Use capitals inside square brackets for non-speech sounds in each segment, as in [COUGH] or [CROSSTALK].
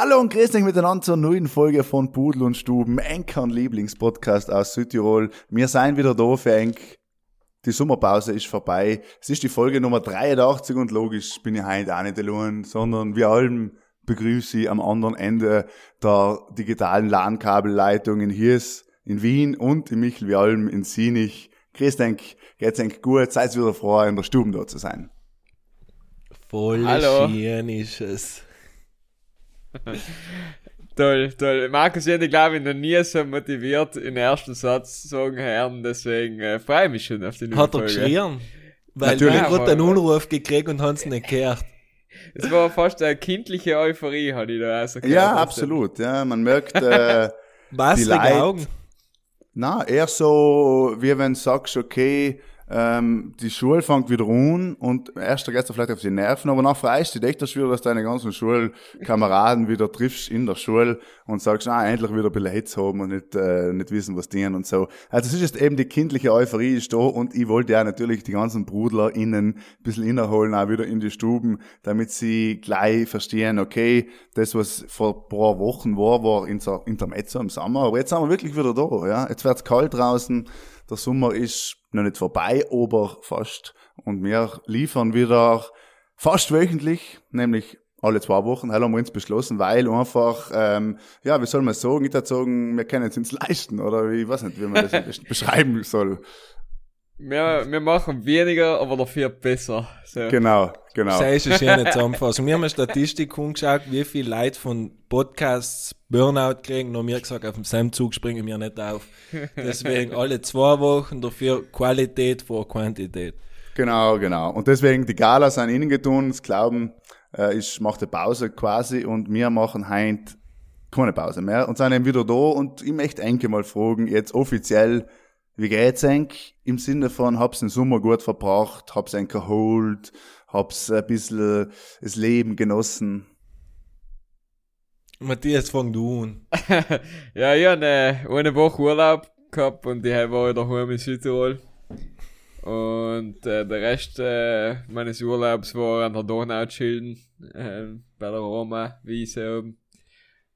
Hallo und grüß euch miteinander zur neuen Folge von Pudel und Stuben, Enkern Lieblingspodcast aus Südtirol. Wir sind wieder da für Enk. Die Sommerpause ist vorbei. Es ist die Folge Nummer 83 und logisch bin ich heute auch nicht allein, sondern wir allem begrüße ich am anderen Ende der digitalen LAN-Kabelleitung in Hiers, in Wien und in Michelwalm in Sinich. Grüß denk, geht's denk gut, seid wieder froh, in der Stube da zu sein. Voll Hallo. schön ist es. [LAUGHS] Toll, toll. Markus, ich hätte, glaube ich, noch nie so motiviert in den ersten Satz sagen hören, deswegen äh, freue ich mich schon auf die neue Hat er Folge. geschrien? [LAUGHS] Weil Natürlich. wir gerade einen Anruf gekriegt und haben es nicht gehört. Es war fast eine kindliche Euphorie, hatte ich da also Ja, absolut. Ja, man merkt, äh, [LAUGHS] Maslige Leute- Augen. Na, eher so, wie wenn du sagst, okay, ähm, die Schule fängt wieder an und erst geht's dir vielleicht auf die Nerven, aber nachher freust du dich echt dafür, dass deine ganzen Schulkameraden wieder triffst in der Schule und sagst, ah, endlich wieder Hitz haben und nicht, äh, nicht wissen, was die und so. Also es ist jetzt eben die kindliche Euphorie ist da und ich wollte ja natürlich die ganzen BrudlerInnen ein bisschen innerholen, auch wieder in die Stuben, damit sie gleich verstehen, okay, das, was vor ein paar Wochen war, war Inter Intermezzo im Sommer, aber jetzt sind wir wirklich wieder da, ja. Jetzt wird's kalt draußen, der Sommer ist noch nicht vorbei, aber fast. Und wir liefern wieder fast wöchentlich, nämlich alle zwei Wochen, haben wir uns beschlossen, weil einfach, ähm, ja, wie soll man sagen, ich würde sagen, wir können es uns leisten, oder ich weiß nicht, wie man das [LAUGHS] beschreiben soll. Wir, wir machen weniger, aber dafür besser. So. Genau, genau. Das ist eine schöne Zusammenfassung. Wir haben eine Statistik angeschaut, wie viele Leute von Podcasts Burnout kriegen. Noch mir gesagt, auf dem Sam-Zug springen wir nicht auf. Deswegen alle zwei Wochen dafür Qualität vor Quantität. Genau, genau. Und deswegen, die Galas sind innen getun, das Glauben äh, ist, macht eine Pause quasi und wir machen heint keine Pause mehr und sind eben wieder da und ich möchte Enke mal fragen, jetzt offiziell, wie geht's Enk? Im Sinne von, hab's den Sommer gut verbracht, hab's Enk erholt, hab's ein bisschen das Leben genossen. Matthias, fang du an. [LAUGHS] ja, ich habe eine, eine Woche Urlaub gehabt und die war daheim in Südtirol. Und äh, der Rest äh, meines Urlaubs war an der Donau chillen, äh, bei der Roma-Wiese oben.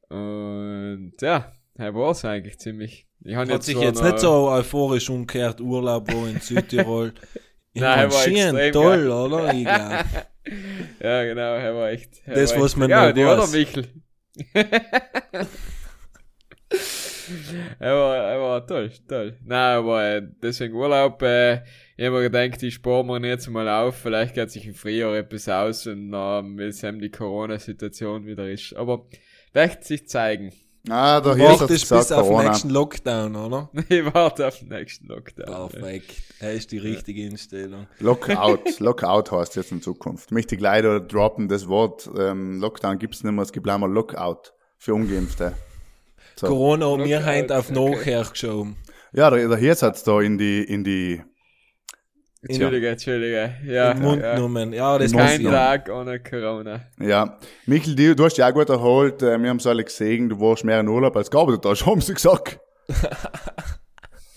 Und ja, das war's eigentlich ziemlich. Ich hab Hat sich jetzt nicht so euphorisch umgekehrt, Urlaub wo in Südtirol. [LAUGHS] Nein, war schön, extrem toll, geil. oder? Ich glaub. [LAUGHS] Ja, genau, er war echt. er Das, war was echt, man ja, die weiß. Michel. [LAUGHS] er, war, er war toll, toll. Nein, aber äh, deswegen Urlaub, äh, ich hab mir gedacht, ich spare mir jetzt mal auf, vielleicht geht sich im Frühjahr etwas aus und dann, es eben die Corona-Situation wieder ist. Aber wird sich zeigen. Ah, da hier ist Wartest bis auf den nächsten Lockdown, oder? [LAUGHS] Ich warte auf den nächsten Lockdown. Perfekt. Das ist die richtige Einstellung. Lockout. [LAUGHS] Lockout heißt jetzt in Zukunft. Möchte ich da droppen, das Wort, ähm, Lockdown gibt's nicht mehr, es gibt einmal Lockout für Ungeimpfte. So. Corona und mir heint auf okay. nachher geschoben. Ja, der, der Hirz hat's da in die, in die, Entschuldige, Entschuldige. Ja, In den Mund ja. genommen. Ja, das Kein. Tag ohne Corona. ja. Michel, du, du hast dich auch gut erholt, äh, wir haben's alle gesehen, du warst mehr in Urlaub als gearbeitet hast, haben sie gesagt. [LAUGHS]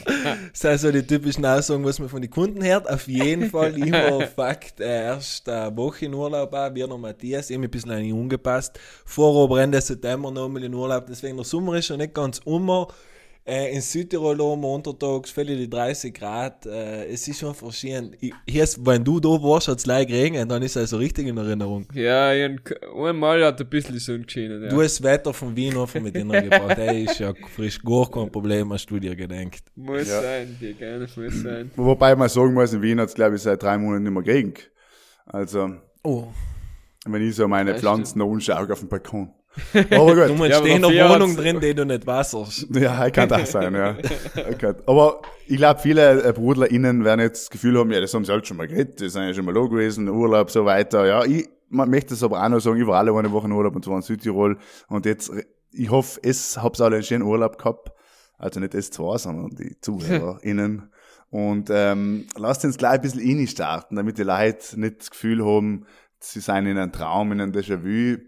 Das sind so die typischen Aussagen, was man von den Kunden hört. Auf jeden Fall, [LAUGHS] ich war Fakt äh, erst eine Woche in Urlaub, auch, wie noch Matthias, mich ein bisschen an ihn angepasst. Vor aber Ende September nochmal in Urlaub, deswegen der Sommer ist schon nicht ganz um. Äh, in Südtirol oben untertags, völlig die 30 Grad, äh, es ist schon verschieden. Hier ist, wenn du da warst, hat es leicht geregnet, dann ist es also richtig in Erinnerung. Ja, einmal hat ein bisschen die Sonne geschienen. Ja. Du hast das Wetter von Wien einfach mit [LAUGHS] gebracht, ey, ist ja frisch, gar kein Problem, hast du dir gedacht. muss Ja. sein, die gerne muss sein. Wobei man sagen muss, in Wien hat's glaube ich, seit drei Monaten nicht mehr geregnet. Also, Oh, wenn ich so meine Das Pflanzen anschaue auf dem Balkon. Aber du gut. [LAUGHS] Ja, aber stehen noch dafür Wohnung drin, die du nicht wasserst. Ja, kann das sein, ja. [LAUGHS] Okay. Aber ich glaube, viele äh, BrudlerInnen werden jetzt das Gefühl haben, ja, das haben sie halt schon mal geredet, das sind ja schon mal da gewesen, Urlaub, so weiter. Ja, ich man möchte es aber auch noch sagen, ich war alle eine Woche in Urlaub und zwar in Südtirol und jetzt, ich hoffe, es hab's alle einen schönen Urlaub gehabt. Also nicht S2, sondern die ZuhörerInnen. [LAUGHS] Und ähm, lasst uns gleich ein bisschen rein starten, damit die Leute nicht das Gefühl haben, sie seien in einem Traum, in einem Déjà-vu.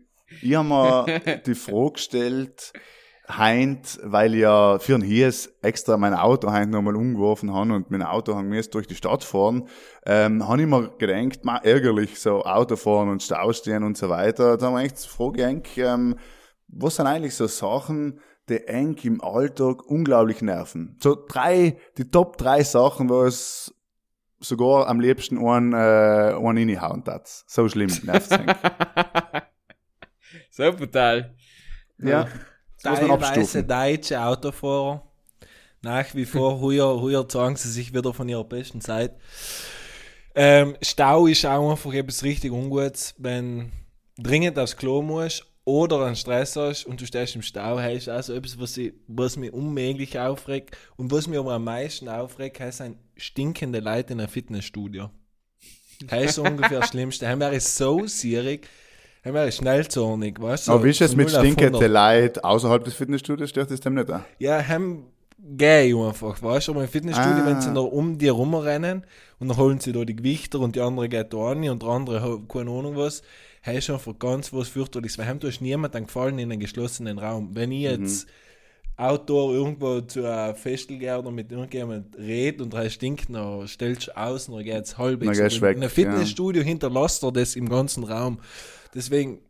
Ich habe mir [LAUGHS] die Frage gestellt, heint, weil ich ja für ein Hies extra mein Auto heint nochmal umgeworfen habe und mein Auto haben jetzt durch die Stadt fahren, ähm, habe ich mir gedacht, mal ärgerlich, so Auto fahren und Stau stehen und so weiter. Da haben wir echt die Frage eigentlich, ähm, was sind eigentlich so Sachen, die eng im Alltag unglaublich nerven. So drei, die Top drei Sachen, wo es sogar am liebsten einen, äh, einen reinhauen hat. So schlimm nervt's eng. [LAUGHS] so brutal. Ja. Teilweise deutsche Autofahrer. Nach wie vor, [LAUGHS] heuer, heuer zeigen sie sich wieder von ihrer besten Zeit. Ähm, Stau ist auch einfach etwas richtig Ungutes, wenn dringend aufs Klo musst oder einen Stress hast und du stehst im Stau, heißt also etwas, was, ich, was mich unmöglich aufregt und was mich aber am meisten aufregt, heißt ein stinkende Leute in einem Fitnessstudio. Das ist so ungefähr das Schlimmste. Dann wäre ich so sierig, dann wäre ich schnellzornig, weißt du? Aber wie ist es mit 0 auf 100. stinkenden Leuten außerhalb des Fitnessstudios? Stört das dem nicht an? Ja, gehe ich einfach, weißt du, aber im Fitnessstudio, Ah. wenn sie da um die rumrennen und dann holen sie da die Gewichter und die andere geht da an und der andere hat keine Ahnung was, hey, ist einfach ganz was fürchterliches, weil heim da ist niemand gefallen in einem geschlossenen Raum. Wenn ich jetzt Outdoor irgendwo zu einem Festival gehe oder mit irgendjemand red und er stinkt, dann stellst du aus und dann geht's halb. Dann gehst du weg, In einem Fitnessstudio hinterlässt er das im ganzen Raum. Deswegen,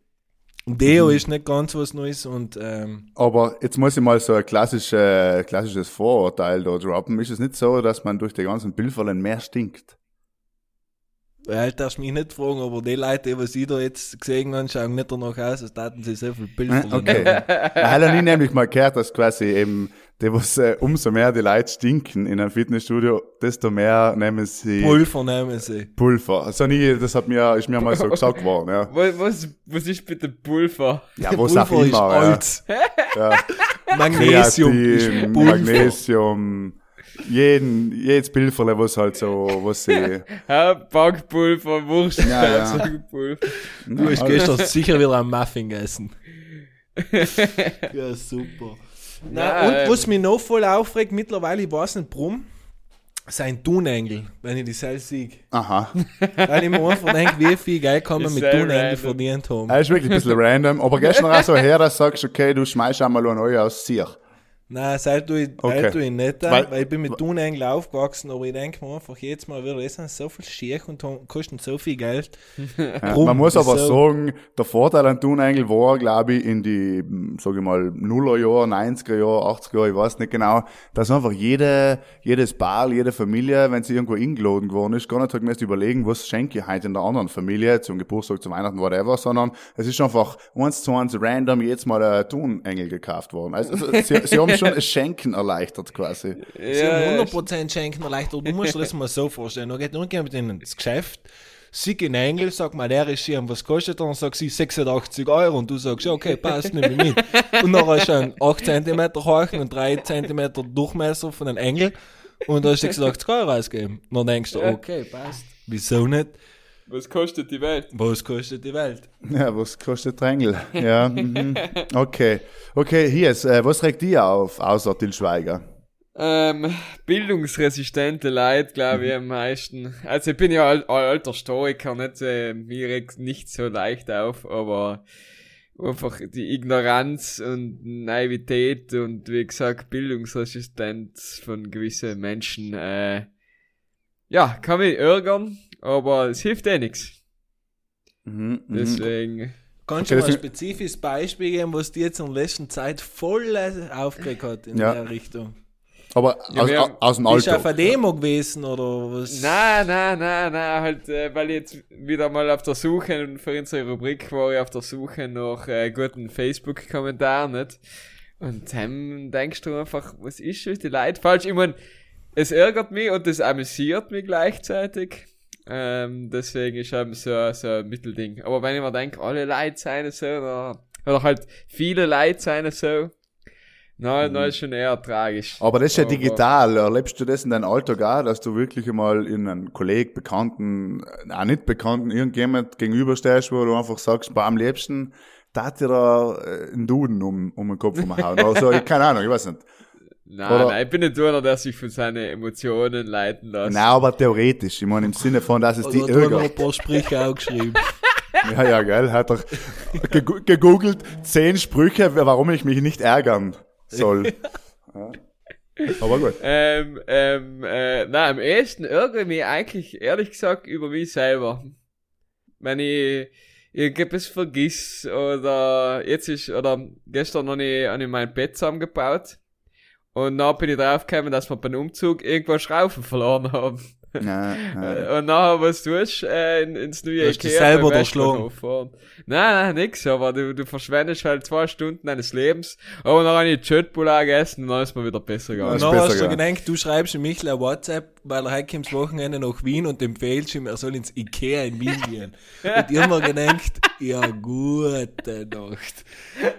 Deo ist nicht ganz was Neues und ähm, Aber jetzt muss ich mal so ein klassische, klassisches Vorurteil da droppen. Ist es nicht so, dass man durch die ganzen Pilferlen mehr stinkt? Ja, darfst mich nicht fragen, aber die Leute, die was ich da jetzt gesehen habe, schauen nicht danach aus, als taten sie so viel Bilder. Äh, Okay. Ich habe nie nämlich mal gehört, dass quasi eben, die, was, äh, umso mehr die Leute stinken in einem Fitnessstudio, desto mehr nehmen sie Pulver nehmen sie. Pulver. Also nie, das hat mir, ist mir mal so [LAUGHS] gesagt worden, ja. Was, was, was ist bitte Pulver? Ja, was auch Pulver ist immer, ja. alt. ja. [LAUGHS] Magnesium ist Kreatin, Pulver. Magnesium, jeden, jedes Pilferle, was halt so, was sie, [LAUGHS] Ja, Backpulver, Wurst, Ja, ja. Pulver. Du hast gestern sicher wieder einen Muffin gegessen. [LAUGHS] ja, super. Na, Ja, und ähm. was mich noch voll aufregt, mittlerweile, ich weiß nicht warum, sein Tunengel, wenn ich die selbst sehe. aha. [LAUGHS] Weil ich mir einfach denke, wie viel Geld kann man mit Tunengel verdient haben. Er ist wirklich ein bisschen random, aber gestern auch so her, dass du sagst, okay, du schmeißt einmal ein Euro aus Sier. Nein, seit du, Okay. okay. ich nicht, Weil- weil, ich bin mit Tunengel aufgewachsen, aber ich denke mir einfach jedes Mal wieder, das sind so viel schick und kosten so viel Geld. [LAUGHS] Ja, man muss aber wieso? sagen, der Vorteil an Tunengel war, glaube ich, in die, sage ich mal, Nullerjahre, 90er Jahre, 80er Jahre, ich weiß nicht genau, dass einfach jede, jedes Paar, jede Familie, wenn sie irgendwo eingeladen geworden ist, gar nicht hat müssen überlegen, was schenke ich heute in der anderen Familie, zum Geburtstag, zum Weihnachten, whatever, sondern es ist einfach eins zu eins random jetzt mal ein Tunengel gekauft worden. Also sie, sie haben [LAUGHS] schon das Schenken erleichtert quasi. Sie haben 100% schenken erleichtert. Du musst dir das mal so vorstellen. Da geht irgendjemand in das Geschäft, sieht einen Engel, sagt mal, der ist hier, was kostet er? Und sagt sie 86 Euro. Und du sagst, ja, okay, passt, nehme ich mit. Und dann hast du einen 8 cm hoch und 3 cm Durchmesser von einem Engel. Und da hast du 86 Euro ausgegeben. Und dann denkst du, okay, passt. Wieso nicht? Was kostet die Welt? Was kostet die Welt? Ja, was kostet der Engel? Ja, mhm. okay. Okay, hier ist, äh, was regt dir auf, außer Til Schweiger? Ähm, bildungsresistente Leute, glaube ich, am meisten. Also ich bin ja al alter Stoiker, nicht, äh, mir regt nicht so leicht auf, aber einfach die Ignoranz und Naivität und wie gesagt Bildungsresistenz von gewissen Menschen, äh, ja, kann mich ärgern, aber es hilft eh nichts. Mhm, mhm. Deswegen, Kannst Okay, du mal ein das- spezifisches Beispiel geben, was dir jetzt in der letzten Zeit voll aufgeregt hat in Ja. der Richtung? Aber Ja, aus, haben- aus dem Bist du auf einer Demo gewesen oder was? Na, na, na, na, halt, äh, weil ich jetzt wieder mal auf der Suche, für unsere Rubrik war ich auf der Suche nach äh, guten Facebook-Kommentaren, nicht? Und dann denkst du einfach, was ist mit die Leute falsch? Ich mein, es ärgert mich und es amüsiert mich gleichzeitig. Ähm, deswegen ist eben so, so ein Mittelding. Aber wenn ich mir denke, alle Leute seien so, oder, oder halt viele Leute seien so, na, na ist schon eher tragisch. Aber das ist ja Aber- digital. Erlebst du das in deinem Alltag auch, dass du wirklich einmal in einen Kollegen, Bekannten, äh, auch nicht Bekannten, irgendjemand gegenüberstehst, wo du einfach sagst, bei am liebsten, da hat dir da äh, einen Duden um, um den Kopf umhauen. [LAUGHS] Also, ich, keine Ahnung, ich weiß nicht. Nein, Oder- nein, ich bin nicht einer, der sich von seinen Emotionen leiten lässt. Nein, aber theoretisch. Ich meine, im Sinne von, dass es die Oder du hast noch ein paar Sprüche auch geschrieben. [LAUGHS] Ja, ja, gell, hat er gegu- gegoogelt, zehn Sprüche, warum ich mich nicht ärgern soll. [LAUGHS] Ja. Aber gut. Ähm, ähm, äh, na, am ehesten ärgere ich mich eigentlich, ehrlich gesagt, über mich selber. Wenn ich irgendetwas vergiss oder jetzt ist, oder gestern habe ich, habe ich mein Bett zusammengebaut und dann bin ich draufgekommen, dass wir beim Umzug irgendwo Schrauben verloren haben. Ja. [LAUGHS] Äh, Und nachher, was tust du, äh, in, ins neue Hast du Ikea selber fahren. Nein, nein, nix, aber du, du verschwendest halt zwei Stunden deines Lebens. Aber dann habe ich Chatbulla gegessen und dann ist mir wieder besser Und gegangen. ist dann hast du gedacht, du schreibst ihm Michel ein WhatsApp, weil er heute kommt Wochenende nach Wien und empfehlst ihm, er soll ins Ikea in Wien gehen. Und ich hab mir gedacht, ja, gute Nacht.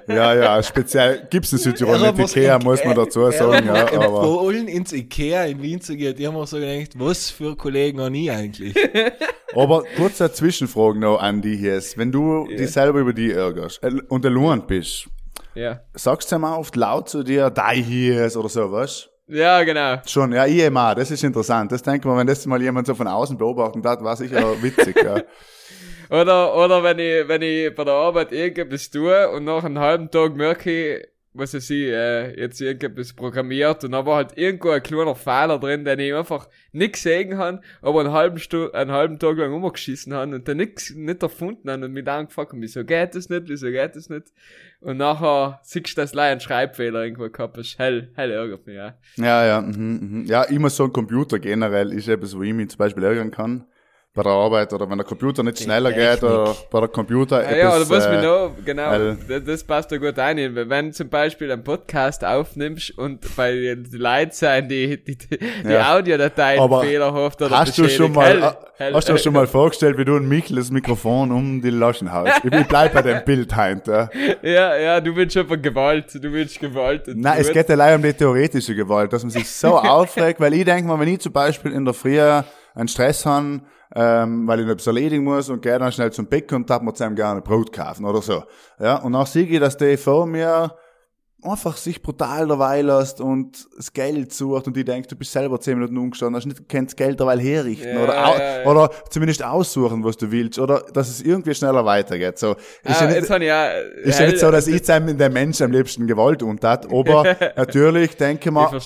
ja, ja, speziell gibt's in Südtirol nicht Ikea, muss man dazu sagen, ja, mir aber, empfohlen, ins Ikea in Wien zu gehen. Ich hab mir so gedacht, was für Kollegen habe ich eigentlich? [LAUGHS] aber kurze Zwischenfrage noch an die hier. Wenn du dich selber über die ärgerst äh, und erlohnt bist, Ja. sagst du ja mal oft laut zu dir, die hier ist oder so, was? Ja, genau. Schon, ja, ich immer, das ist interessant. Das denkt man, wenn das mal jemand so von außen beobachten hat, war sicher [LAUGHS] witzig, ja. Oder, oder wenn ich, wenn ich bei der Arbeit irgendetwas tue und nach einem halben Tag merke ich, was weiß ich, äh, jetzt irgendetwas programmiert und da war halt irgendwo ein kleiner Fehler drin, den ich einfach nicht gesehen habe, aber einen halben, Stu einen halben Tag lang umgeschissen habe und dann nix, nicht erfunden habe und mich dann gefragt habe, wieso geht das nicht, wieso geht das nicht? Und nachher siehst du, dass du einen Schreibfehler irgendwo gehabt hast. Hell, hell ärgert mich, ja. Ja, ja, mhm, mhm. ja, immer so ein Computer generell ist etwas, wo ich mich zum Beispiel ärgern kann. Bei der Arbeit oder wenn der Computer nicht schneller geht oder bei der Computer Ah, ja, oder etwas, was äh, noch, genau, das, das passt da gut ein. Wenn du zum Beispiel einen Podcast aufnimmst und bei den Leuten sein, die, die, die Ja. Audiodateien Aber fehlerhaft oder Hast du schon mal, Hell, äh, hell, hast du dir schon mal vorgestellt, wie du ein Michel das Mikrofon um die Laschen haust? Ich, bleib bei dem Bild heint, ja. [LAUGHS] Ja, ja, du willst einfach Gewalt, du willst Gewalt. Nein, es geht leider um die theoretische Gewalt, dass man sich so [LAUGHS] aufregt, weil ich denke mal, wenn ich zum Beispiel in der Früh einen Stress habe, ähm, weil ich noch etwas erledigen muss und gehe dann schnell zum Bäcker und darf mir zusammen gerne Brot kaufen oder so. Ja, und dann sehe ich, dass der vor mir einfach sich brutal dabei lässt und das Geld sucht und ich denke, du bist selber zehn Minuten umgestanden, hast nicht kennt das Geld dabei herrichten Ja, oder, ja, ja. oder zumindest aussuchen, was du willst oder dass es irgendwie schneller weitergeht. So, ist Ah, ja nicht, ich ja, ist ja nicht so, dass ich seinem, der Mensch am liebsten Gewalt untat, [LAUGHS] aber natürlich denke ich mal,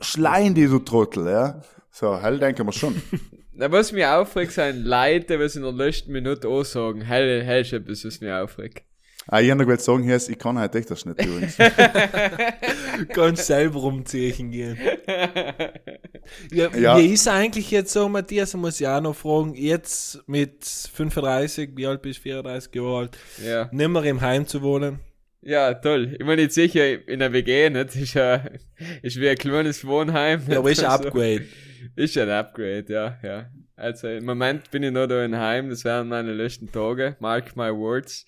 schleien die, du Trottel, ja. So, hell denken wir schon. [LAUGHS] Na, was mich aufregt, sind Leute, was in der letzten Minute auch sagen, hell, hell ist etwas, was mich aufregt. Ah, ich habe noch sagen, hier ist, ich kann halt echt das nicht übrigens. [LAUGHS] [LAUGHS] Ganz selber umziehen gehen. Ja, Ja. Wie ist eigentlich jetzt so, Matthias, muss ich auch noch fragen, jetzt mit 35, wie alt bist du, 34 Jahre alt, Ja. nicht mehr im Heim zu wohnen? Ja, toll. Ich meine, jetzt sicher in der WG, nicht? Ist ja, ist wie ein kleines Wohnheim. Ja, aber ist ein Also, Upgrade. Ist ein Upgrade, ja, ja. Also im Moment bin ich noch da in Heim, das wären meine letzten Tage, mark my words.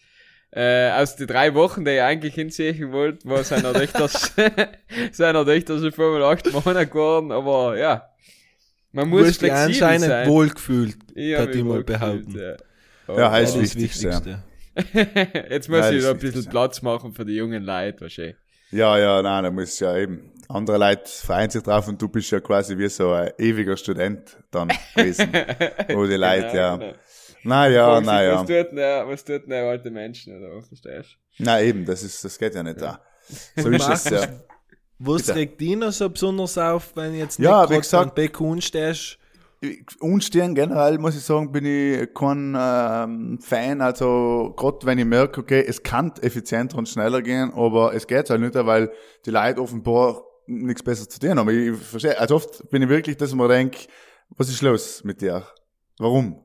Äh, aus den drei Wochen, die ich eigentlich hinziehen wollte, war seiner Töchter, seiner Töchter schon vor mal acht Monate geworden, aber ja. Man Du muss hast dich flexibel anscheinend sein. wohlgefühlt, hab ich mal behaupten. ja. Ja, heißt Das Wichtigste. Wichtigste. [LAUGHS] Jetzt muss Ja, ich da ein bisschen. Platz machen für die jungen Leute, wahrscheinlich. Ja, ja, nein, da muss ja eben. Andere Leute freuen sich drauf und du bist ja quasi wie so ein ewiger Student dann gewesen. [LAUGHS] Wo die Leute, ja. genau. Naja, Fragen sich, naja. Was tut denn, was tut denn alte Menschen, oder? Verstehst Na eben, das ist, das geht ja nicht da. So ist es ja. Was Bitte. regt dich noch so besonders auf, wenn jetzt Ja, wie gesagt- am Bekun stehst? Unstehen generell, muss ich sagen, bin ich kein ähm, Fan. Also, gerade wenn ich merke, okay, es kann effizienter und schneller gehen, aber es geht halt nicht, weil die Leute offenbar nichts Besseres zu tun haben. Ich verstehe, also oft bin ich wirklich, dass ich mir denke, was ist los mit dir? Warum?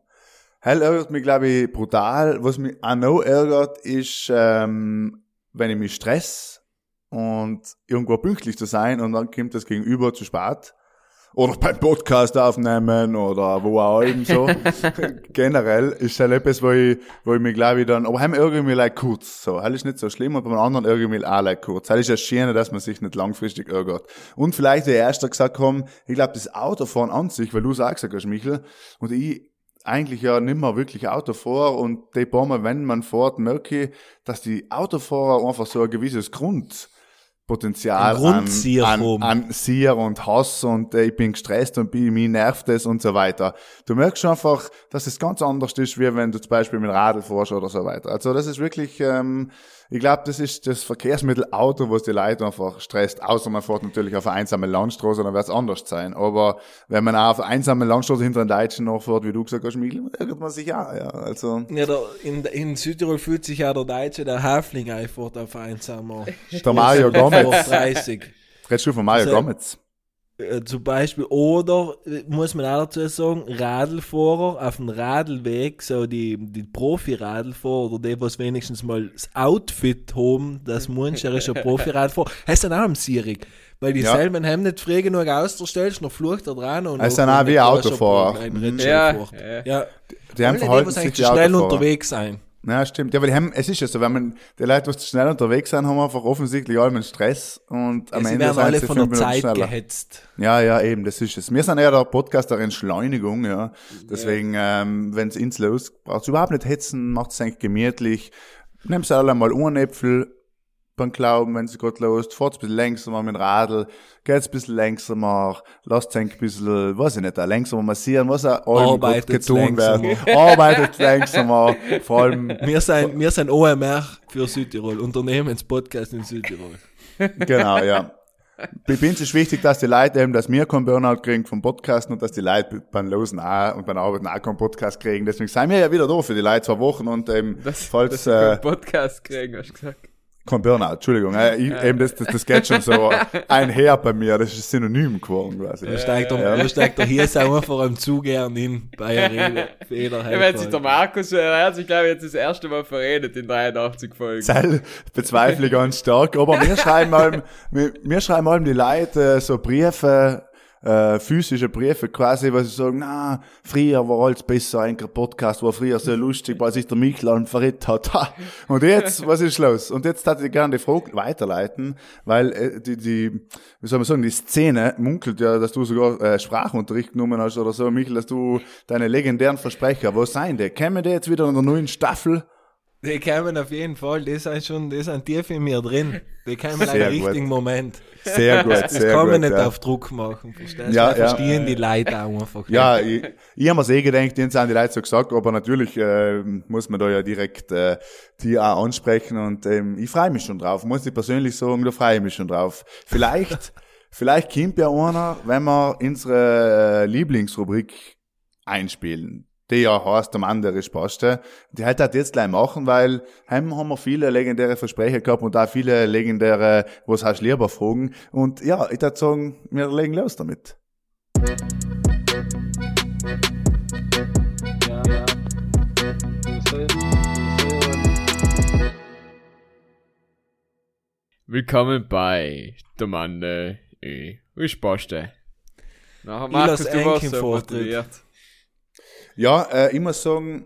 Hell ärgert mich, glaube ich, brutal. Was mich auch noch ärgert, ist, ähm, wenn ich mich stress und irgendwo pünktlich zu sein und dann kommt das Gegenüber zu spät. Oder beim Podcast aufnehmen oder wo auch eben so. [LAUGHS] Generell ist halt etwas, wo ich, wo ich mich glaube ich dann, aber haben irgendwie like kurz. So, halt ist nicht so schlimm und beim anderen irgendwie auch like kurz. Halt ist ja schön, dass man sich nicht langfristig ärgert. Und vielleicht, wie erster gesagt haben, ich glaube, das Autofahren an sich, weil du es auch gesagt hast, Michel, und ich eigentlich ja nicht mehr wirklich Auto fahre und die paar Mal, wenn man fährt, merke ich, dass die Autofahrer einfach so ein gewisses Grund, Potenzial an, an, an Sier und Hass und äh, ich bin gestresst und bin, mich nervt es und so weiter. Du merkst schon einfach, dass es ganz anders ist, wie wenn du zum Beispiel mit Radl fährst oder so weiter. Also das ist wirklich, ähm, ich glaube, das ist das Verkehrsmittel Auto, was die Leute einfach stresst. Außer man fährt natürlich auf eine einsame Landstraße, dann wird es anders sein. Aber wenn man auch auf eine einsame Landstraße hinter einem Deutschen nachfährt, wie du gesagt hast, Michel, ärgert man sich auch, ja. Also, Ja, der, in, in Südtirol fühlt sich ja der Deutsche, der Häfling einfach auf einsamer. der Mario Gomez. Vor 30. Redest du von Mario Also- Gomez? Äh, zum Beispiel, oder, äh, muss man auch dazu sagen, Radlfahrer auf dem Radlweg, so die, die Profi-Radlfahrer oder die, was wenigstens mal das Outfit haben, das [LAUGHS] er ein Profi-Radfahrer, heißt dann auch am Sierig. Weil die Ja. selben haben nicht früh genug ausgestellst, noch flucht er dran und noch sind auch wie Autofahrer. Ja, ja. ja. Die haben die, verhalten was sich eigentlich die zu schnell Autofahrer. unterwegs sein. Ja, stimmt. Ja, weil die haben, es ist ja so, wenn man, die Leute, die zu schnell unterwegs sind, haben einfach offensichtlich allem Stress und am Ja, Ende werden sind alle von der Minuten Zeit schneller. gehetzt. Ja, ja, eben, das ist es. Wir sind eher der Podcast der Entschleunigung, ja. Deswegen, ähm, wenn es ins los, braucht's überhaupt nicht hetzen, macht's eigentlich gemütlich. Nehmt alle mal einen Äpfel beim Glauben, wenn es gerade los, fahrt ein bisschen langsamer mit dem Radl, geht's ein bisschen langsamer, lasst ein bisschen, weiß ich nicht, langsamer massieren, was auch getun wird. langsamer. [LAUGHS] Arbeitet langsamer, vor allem, Wir sind, wir sind OMR für Südtirol, Unternehmenspodcast in Südtirol. genau, ja. Bei uns ist wichtig, dass die Leute eben, dass wir keinen Burnout kriegen vom Podcasten und dass die Leute beim Losen auch und beim Arbeiten auch keinen Podcast kriegen. Deswegen sind wir ja wieder da für die Leute zwei Wochen und eben, Das, falls, dass äh, Podcast kriegen, hast du gesagt. Kein Burnout, Entschuldigung. Äh, ich, eben das, das, das geht schon so [LAUGHS] einher bei mir, das ist Synonym geworden quasi. Da steigt er, da steigt er hier sauer vor einem Zugern in Rede. Fehler Ja, wenn sich der Markus, äh, er hat sich, glaube ich, jetzt das erste Mal verredet in 83 Folgen. Zell bezweifle ich ganz stark. Aber wir [LAUGHS] schreiben allem, wir, wir schreiben allem die Leute äh, so Briefe, äh, physische Briefe quasi, wo sie sagen, na, früher war alles besser, ein Podcast war früher so lustig, weil sich der Michel verrät hat. Ha. Und jetzt, was ist los? Und jetzt hätte ich gerne die Frage weiterleiten, weil äh, die, die, wie soll man sagen, die Szene munkelt ja, dass du sogar äh, Sprachunterricht genommen hast oder so, Michel, dass du deine legendären Versprecher, wo seien die? Kämen die jetzt wieder in der neuen Staffel? Die kämen auf jeden Fall, die sind schon, die sind tief in mir drin. Die kämen Sehr einem gut. richtigen Moment. Sehr gut, Das sehr kann gut. man nicht ja. auf Druck machen, verstehst du? Ja, verstehen die Leute auch einfach. Ja, ich, ich habe mir's eh gedacht, denen sind die Leute so gesagt, aber natürlich äh, muss man da ja direkt äh, die auch ansprechen und ähm, ich freue mich schon drauf. Muss ich persönlich sagen, da freue ich mich schon drauf. Vielleicht, [LAUGHS] vielleicht kommt ja einer, wenn wir unsere äh, Lieblingsrubrik einspielen. Die ja heißt, der Mann, der ist Paste. Die halt hat jetzt gleich machen, weil heim haben wir viele legendäre Versprecher gehabt und auch viele legendäre, was hast du lieber fragen. Und ja, ich würde sagen, wir legen los damit. Willkommen bei der Mann, äh, wie Spaste. Nachher Ich Markus, du warst so motiviert. Ja, äh, ich muss sagen,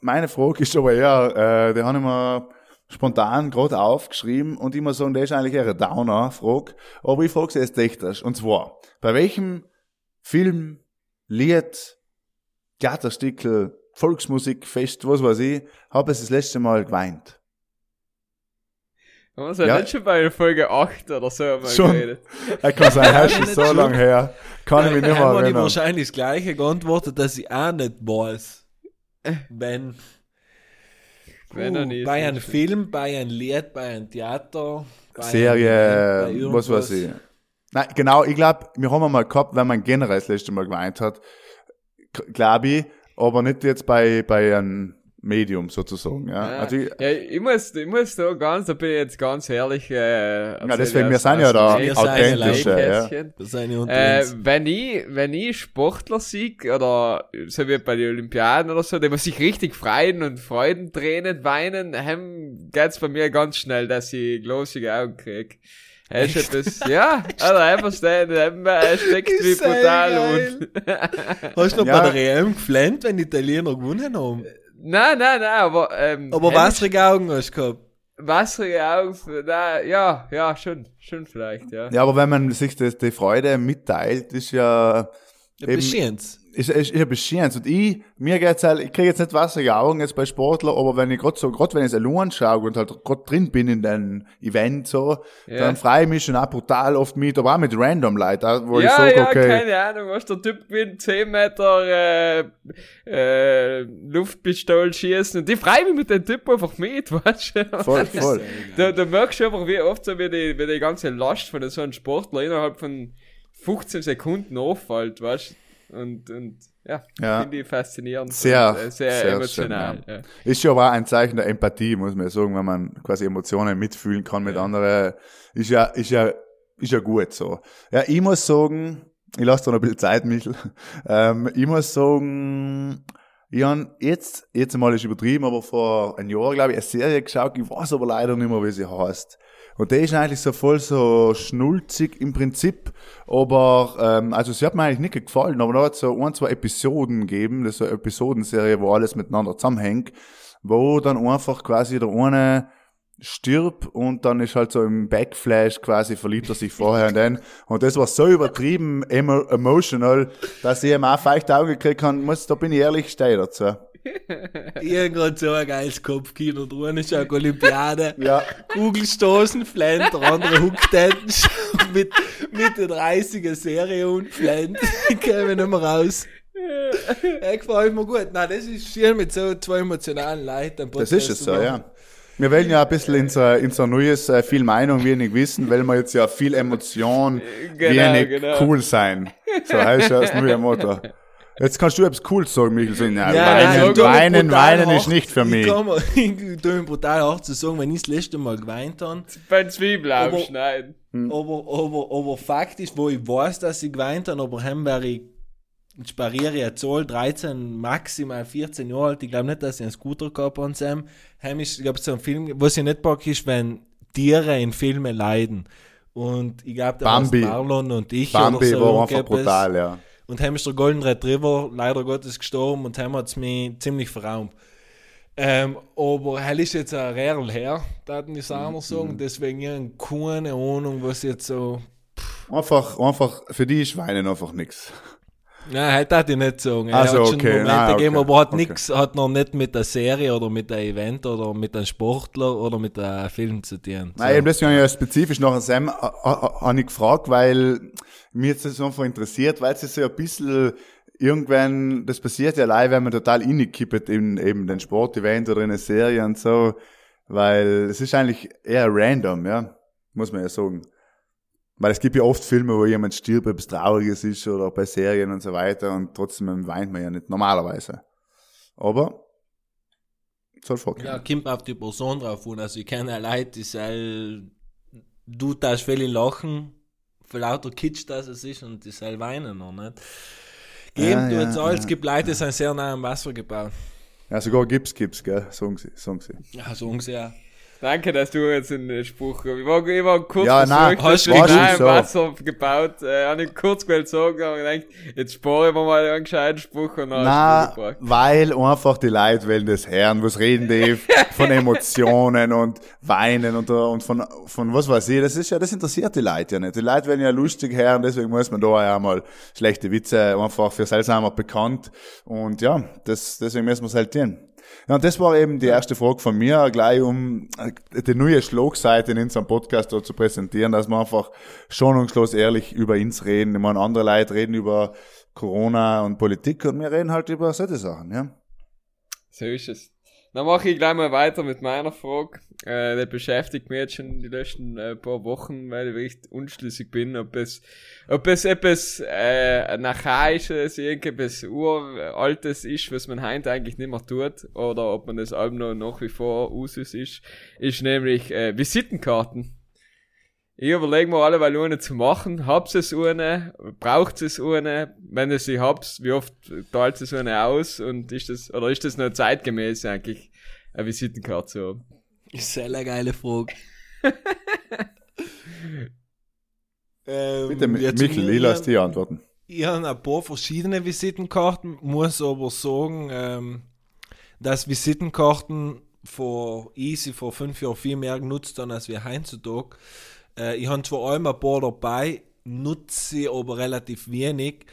meine Frage ist aber eher, äh, die habe ich mir spontan gerade aufgeschrieben und ich muss sagen, das ist eigentlich eher eine Downer-Frage, aber ich frage sie jetzt technisch. Und zwar, bei welchem Film, Lied, Theaterstickel, Volksmusikfest, was weiß ich, habe ich das letzte Mal geweint? Haben wir es ja Ja. nicht schon bei Folge 8 oder so mal Schon. geredet? Ich [LAUGHS] kann sagen, das ist nicht so lange her. Kann ich mich nicht mehr erinnern. wahrscheinlich das gleiche geantwortet, dass ich auch nicht weiß. Wenn. Wenn er nicht. bei einem Film, bei einem Lied, bei einem Theater, bei Serie, einem, bei was weiß ich. Nein, genau, ich glaube, wir haben mal gehabt, wenn man generell das letzte Mal geweint hat, glaube ich, aber nicht jetzt bei, bei einem Medium sozusagen, ja. Ja, Also ich, ja, ich muss, ich muss da ganz, da bin ich jetzt ganz ehrlich, äh, ja, deswegen, wir sind ja da Wir sind eine authentische, ja. Das Äh, wenn ich, wenn ich Sportler sieg, oder so wie bei den Olympiaden oder so, die muss sich richtig freuen und Freudentränen weinen, hem geht's bei mir ganz schnell, dass ich glosige Augen krieg. Er ist etwas, ja, also einfach stehen, er steckt wie brutal und, Hast du noch Ja. bei der EM geflennt, wenn die Italiener gewonnen haben? Nein, nein, nein, aber, ähm, Aber wasserige Augen hast du gehabt. Wasserige Augen, na, ja, ja, schon, schon vielleicht, ja. ja, aber wenn man sich das, die Freude mitteilt, ist ja, Ja, Beschehens. Ist, ist, ist ein bisschen. Und ich, mir geht's halt, ich kriege jetzt nicht wasserige Augen jetzt bei Sportler, aber wenn ich grad so, grad wenn ich es allein schaue und halt grad drin bin in den Event so, Ja. dann freue ich mich schon auch brutal oft mit, aber auch mit random Leuten, wo ich ja, sage, ja, okay, keine Ahnung, was der Typ gewinnt, 10 Meter äh, äh, Luftpistole schießen und die freuen mich mit dem Typ einfach mit, [LAUGHS] weißt du? voll, voll. Da, da merkst du einfach, wie oft so wie die, wie die ganze Last von so einem Sportler innerhalb von 15 Sekunden auffällt, weißt du? Und, und ja, Ja. finde ich faszinierend. Sehr, und, äh, sehr, sehr emotional. schön, ja. Ist ja auch ein Zeichen der Empathie, muss man ja sagen, wenn man quasi Emotionen mitfühlen kann mit anderen. Ist ja, ist ja, ist ja gut so. Ja, ich muss sagen, ich lasse da noch ein bisschen Zeit, Michel. [LAUGHS] Ähm, ich muss sagen, ich habe jetzt, jetzt mal ist übertrieben, aber vor einem Jahr, glaube ich, eine Serie geschaut, ich weiß aber leider nicht mehr, wie sie heißt. Und der ist eigentlich so voll so schnulzig im Prinzip, aber, ähm, also sie hat mir eigentlich nicht gefallen, aber da hat es so ein, zwei Episoden gegeben, das ist so eine Episodenserie, wo alles miteinander zusammenhängt, wo dann einfach quasi der eine stirbt und dann ist halt so im Backflash quasi verliebt er sich vorher in den. Und das war so übertrieben emo emotional, dass ich ihm auch feuchte Augen gekriegt habe, muss, da bin ich ehrlich, stehe dazu. Grad so ein geiles Kopfkino drin, ist auch Olympiade. [LAUGHS] Ja. Kugelstoßen, Flint, der andere Hookten mit, mit der 30er Serie und Flint. Ich käme nicht mehr raus. Er gefällt mir gut. Nein, das ist schön mit so zwei emotionalen Leuten. Das ist es so, machen. ja. Wir wollen ja ein bisschen in so, in so neues äh, viel Meinung wenig wissen, weil wir jetzt ja viel Emotion Genau, wenig genau. cool sein. So heißt ja das neue Motto. Jetzt kannst du etwas cool sagen, Michel. Na, Ja, weinen, nein, weinen, weinen ist nicht für mich. Ich, kann mir, ich tu mir brutal hart zu sagen, wenn ich das letzte Mal geweint habe, Beim Zwiebel Aber- aufschneiden. Hm. aber, aber, aber faktisch, wo ich weiß, dass ich geweint habe, aber heim wäre ich, ich spariere ja Zoll, 13, maximal 14 Jahre alt. Ich glaube nicht, dass ich einen Scooter gehabt habe und Sam. Heim ist, ich glaube, so ein Film, was ich nicht packe, ist, wenn Tiere in Filmen leiden. Und ich glaube, da Bambi. Marlon und ich Bambi oder so. war einfach brutal, ja. Und heim ist der Golden Retriever leider Gottes gestorben und heim hat es mich ziemlich verraumt. Ähm, aber hell ist jetzt ein Rerl her, da ich es auch noch sagen. Deswegen ich hab keine Ahnung, was jetzt so. Einfach, einfach, für die ist Weinen einfach nix. Nein, halt hat ich nicht sagen. Er Also, hat schon okay. Momente okay. gegeben, aber hat Okay. nix, hat noch nicht mit der Serie oder mit der Event oder mit einem Sportler oder mit einem Film zu tun. So. Nein, eben deswegen habe ich ja spezifisch nach Sam habe ich gefragt, weil mir jetzt das einfach interessiert, weil es so ein bisschen irgendwann, das passiert ja leider, wenn man total inkippt in eben den Sportevent oder in eine Serie und so, weil es ist eigentlich eher random, ja, muss man ja sagen. Weil es gibt ja oft Filme, wo jemand stirbt, etwas Trauriges ist oder bei Serien und so weiter und trotzdem weint man ja nicht normalerweise. Aber soll vorkommen. Ja, kommt auf die Person drauf an. Also ich kenne ja Leute, die sagen, du darfst viele lachen, für lauter Kitsch, dass es ist und die soll weinen noch nicht. Geben Ja, du ja, jetzt alles, ja. es gibt Leute, die sind sehr nah am Wasser gebaut. Ja, sogar gibt's, gibt's, gell, sagen sie, sagen sie. Ja, so ungefähr. Danke, dass du jetzt einen Spruch. Ich war, ich war kurz Ja, nein, hast du im so. Wasser gebaut. Äh, habe ich kurz gewählt sagen, aber ich gedacht, jetzt spare ich mir mal einen gescheiten Spruch und dann hast ihn gebracht. weil einfach die Leute wollen das hören, was reden die [LAUGHS] von Emotionen und Weinen und, und von, von was weiß ich. Das ist ja, das interessiert die Leute ja nicht. Die Leute wollen ja lustig hören, deswegen muss man da ja mal schlechte Witze einfach für seltsamer bekannt. Und ja, das, deswegen müssen wir es halt tun. Ja, und das war eben die erste Frage von mir, gleich um äh, die neue Schlagseite in unserem Podcast da zu präsentieren, dass wir einfach schonungslos ehrlich über uns reden. Ich meine, andere Leute reden über Corona und Politik und wir reden halt über solche Sachen, ja. So ist es. Dann mache ich gleich mal weiter mit meiner Frage. Äh, die beschäftigt mich jetzt schon die letzten äh, paar Wochen, weil ich echt unschlüssig bin, ob es, ob es etwas äh, ein archaisches, irgendetwas uraltes ist, was man heute eigentlich nicht mehr tut, oder ob man das allem noch nach wie vor Usus ist, ist nämlich äh, Visitenkarten. Ich überlege mir alle, weil ohne zu machen. Hab's es ohne? Braucht es ohne? Wenn ihr sie habt, wie oft teilt es ohne aus? Und ist das, oder ist das noch zeitgemäß eigentlich, eine Visitenkarte zu haben? Ist eine geile Frage. [LAUGHS] ähm, Bitte, Michel, ich lasse dich antworten. Ich habe ein paar verschiedene Visitenkarten, muss aber sagen, ähm, dass Visitenkarten vor easy vor fünf Jahren viel mehr genutzt haben als wir heutzutage. Äh, ich habe zwar allem ein paar dabei, nutze sie aber relativ wenig.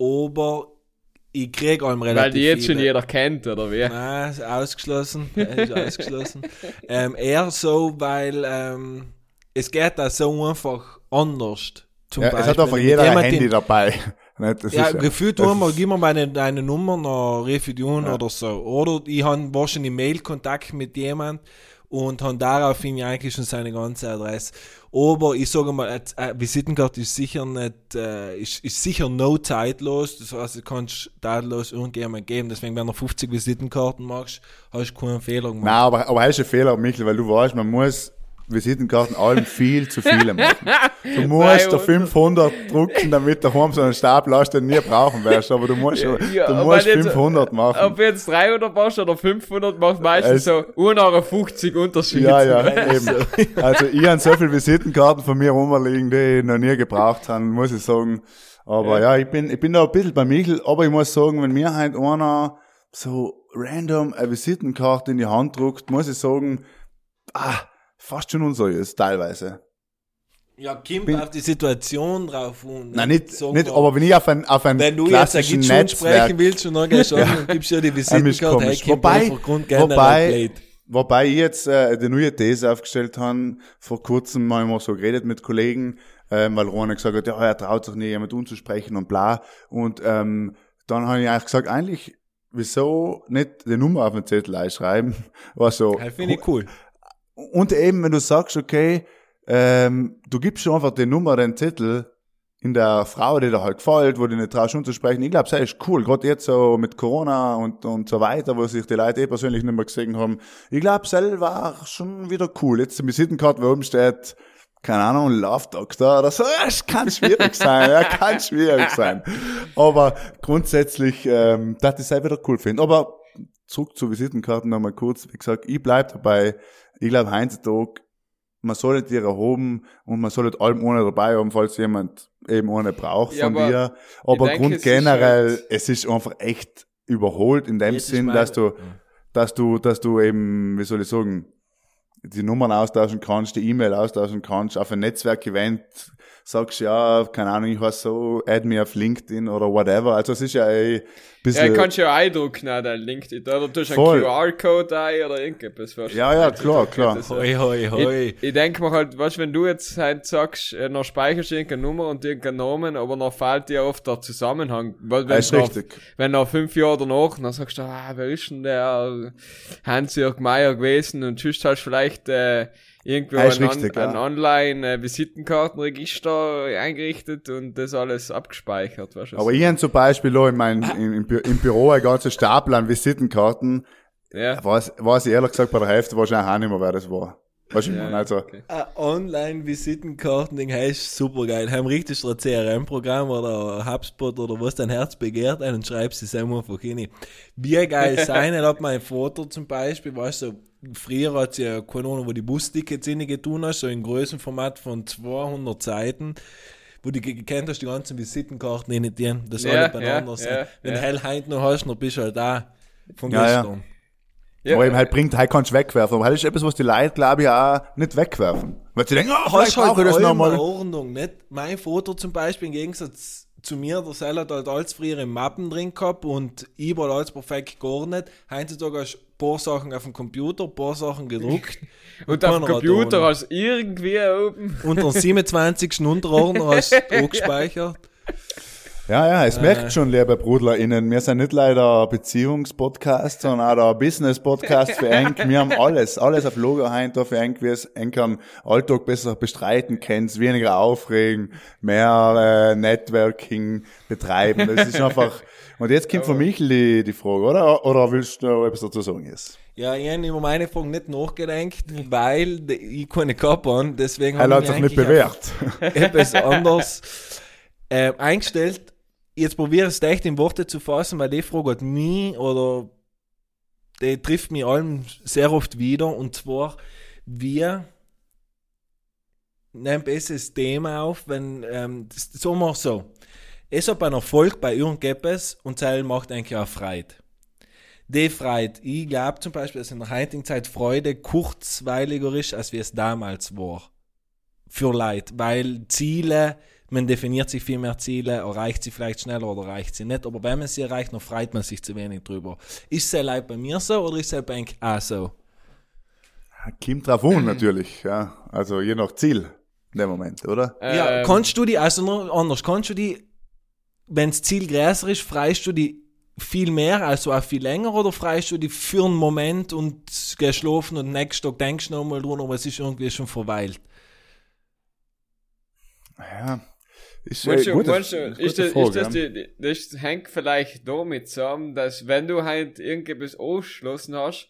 aber ich krieg allem Weil relativ die jetzt schon viele. jeder kennt, oder wie? Nein, ist ausgeschlossen. ist ausgeschlossen. [LAUGHS] ähm, eher so, weil ähm, es geht da so einfach anders. Zum Ja, es hat einfach jeder ein Handy den- dabei. [LAUGHS] Nicht? Das Ja, ist gefühlt tun wir, gib mir meine, deine Nummer noch Refusion Ja. oder so. Oder ich habe wahrscheinlich Mail-Kontakt mit jemand und habe daraufhin eigentlich schon seine ganze Adresse. Aber ich sage mal, eine äh, Visitenkarte ist sicher nicht, äh, ist, ist sicher no zeitlos. Das heißt, du kannst zeitlos irgendjemand geben. Deswegen, wenn du 50 Visitenkarten machst, hast du keinen Fehler gemacht. Nein, aber, aber hast du einen Fehler, Michael, weil du weißt, man muss Visitenkarten allem viel zu viele machen. Du [LAUGHS] musst da 300. 500 drucken, damit du daheim so einen Stapel hast, den du nie brauchen wirst, aber du musst, schon- Ja, du musst wenn jetzt- 500 machen. Ob jetzt 300 machst oder 500 machst, meistens Es- so 150 Unterschied. Ja, ja, [LAUGHS] eben. Also ich habe so viele Visitenkarten von mir rumliegen, die ich noch nie gebraucht habe, muss ich sagen. Aber ja, ich bin, ich bin da ein bisschen bei Michel, aber ich muss sagen, wenn mir halt einer so random eine Visitenkarte in die Hand druckt, muss ich sagen, ah, fast schon unseriös, teilweise. Ja, kommt Bin- auf die Situation drauf und Nein, nicht, nicht aber wenn ich auf ein, auf ein wenn du jetzt ein Gitschun sprechen Netzwerk, willst und dann gehst [LAUGHS] du und gibst ja die Visitenkarte, hey, Wobei- wobei-. Wobei ich jetzt äh, die neue These aufgestellt habe, vor kurzem haben wir so geredet mit Kollegen, ähm, weil Ron gesagt hat, ja, er traut sich nicht, jemand umzusprechen und bla. Und ähm, dann habe ich eigentlich gesagt, eigentlich, wieso nicht die Nummer auf den Zettel einschreiben? [LAUGHS] War so. Ja, Finde ich cool. Und eben, wenn du sagst, okay, ähm, du gibst schon einfach die Nummer, den Titel in der Frau, die dir halt gefällt, wo du nicht traust umzusprechen. Ich glaube, das ist cool. Gerade jetzt so mit Corona und, und so weiter, wo sich die Leute eh persönlich nicht mehr gesehen haben. Ich glaube, selber war schon wieder cool. Jetzt die Visitenkarte, wo oben steht, keine Ahnung, Love Doctor oder so. Es kann schwierig sein, ja, kann schwierig sein. Aber grundsätzlich, ähm, das ist auch wieder cool finden. Aber zurück zu Visitenkarten nochmal kurz. Wie gesagt, ich bleib dabei. Ich glaube, heutzutage, man soll nicht die erhoben und man soll allem ohne dabei haben, falls jemand eben ohne braucht Ja, von aber dir. Aber denke, Grund es ist generell, halt- es ist einfach echt überholt in dem Das Sinn, dass du, dass du, dass du eben, wie soll ich sagen, die Nummern austauschen kannst, die E-Mail austauschen kannst, auf ein Netzwerk-Event sagst, ja, keine Ahnung, ich heiße so, add me auf LinkedIn oder whatever. Also es ist ja eh ein Ja, bisschen... kannst du ja eindrucken, dein LinkedIn. Oder du hast einen. QR-Code ein oder irgendetwas. weißt du. Ja, ja, klar, klar. Das, Hoi, hoi, hoi. Ich, ich denke mir halt, weißt, wenn du jetzt halt sagst, äh, noch speicherst du irgendeine Nummer und irgendeinen Namen, aber noch fehlt dir oft der Zusammenhang. Weil wenn Das ist noch, richtig. Wenn nach fünf Jahren danach, dann sagst du, ah, wer ist denn der Hans-Jörg Meier gewesen und tschüss hast vielleicht äh, irgendwo ein, richtig, ein ja. Online-Visitenkartenregister eingerichtet und das alles abgespeichert. Weißt du? Aber ich habe zum Beispiel auch in mein, im, im, Bü- im Büro ein ganzer Stapel an Visitenkarten. ja. Weiß, weiß ich ehrlich gesagt bei der Hälfte wahrscheinlich auch nicht mehr, wer das war. Weißt du, meine, also, okay. Ein Online-Visitenkarten-Ding heißt super geil. Haben richtig ein CRM-Programm oder ein HubSpot oder was dein Herz begehrt ein und schreibst es einfach hin. Wie geil [LAUGHS] sein, ich hab mein Foto zum Beispiel, weißt du, früher hat sie ja keine Ahnung, wo die Bustickets inne getun hast, so in größeren Format von 200 Seiten wo du ge- gekannt hast, die ganzen Visitenkarten in denen, das Ja, alle beieinander ja, sind. ja, Wenn ja. du hell heint noch hast, dann bist du halt da von Ja, ja. gestern. Ja, wo eben halt bringt, halt kannst du wegwerfen. Aber halt ist etwas, was die Leute, glaube ich, auch nicht wegwerfen. Weil sie denken, oh, vielleicht hast halt brauche ich das nochmal. Ordnung, nicht? Mein Foto zum Beispiel im Gegensatz zu mir, der Seller hat halt alles früher im Mappen drin gehabt und ich war alles perfekt geordnet. Heutzutage hast du ein paar Sachen auf dem Computer, ein paar Sachen gedruckt. [LAUGHS] und auf dem Computer hast du irgendwie oben. Und den 27. Unterordner hast du [LAUGHS] gespeichert. Ja, ja, Äh. es merkt schon, liebe BrudlerInnen, wir sind nicht leider ein Beziehungspodcast, sondern auch ein Business-Podcast für Eng. Wir haben alles, alles auf Logo heint für Eng, wie es Eng kann Alltag besser bestreiten kannst, weniger aufregen, mehr äh, Networking betreiben. Das ist einfach, [LAUGHS] und jetzt kommt von Michel die, die Frage, oder? Oder willst du noch etwas dazu sagen jetzt? Ja, ich habe über meine Fragen nicht nachgedacht, weil ich keine gehabt habe. Deswegen Er habe hat ich sich mich nicht bewährt. etwas anders äh, eingestellt. Jetzt probiere es echt in Worte zu fassen, weil die Frage hat mich oder die trifft mich allem sehr oft wieder. Und zwar, wir nehmen besseres Thema auf, wenn, ähm, das, sagen wir so, es hat einen Erfolg bei irgendetwas und das macht eigentlich auch Freude. Die Freude, ich glaube zum Beispiel, dass in der heutigen Zeit Freude kurzweiliger ist, als wie es damals war. Für Leute, weil Ziele man definiert sich viel mehr Ziele, erreicht sie vielleicht schneller oder erreicht sie nicht, aber wenn man sie erreicht, dann freut man sich zu wenig drüber. Ist es like bei mir so oder ist es bei auch so? Kommt drauf an, natürlich, ja. Also je nach Ziel in dem Moment, oder? Ja, Ähm, kannst du die, also noch anders, kannst du die, wenn das Ziel größer ist, freust du die viel mehr, also auch viel länger, oder freust du die für einen Moment und gehst schlafen und nächsten Tag denkst du nochmal drüber, aber es ist irgendwie schon verweilt. Ja. Ist, äh, du, gute- gute ist das, Frage, ist das, die, das hängt vielleicht damit zusammen, dass wenn du halt irgendetwas ausgeschlossen hast,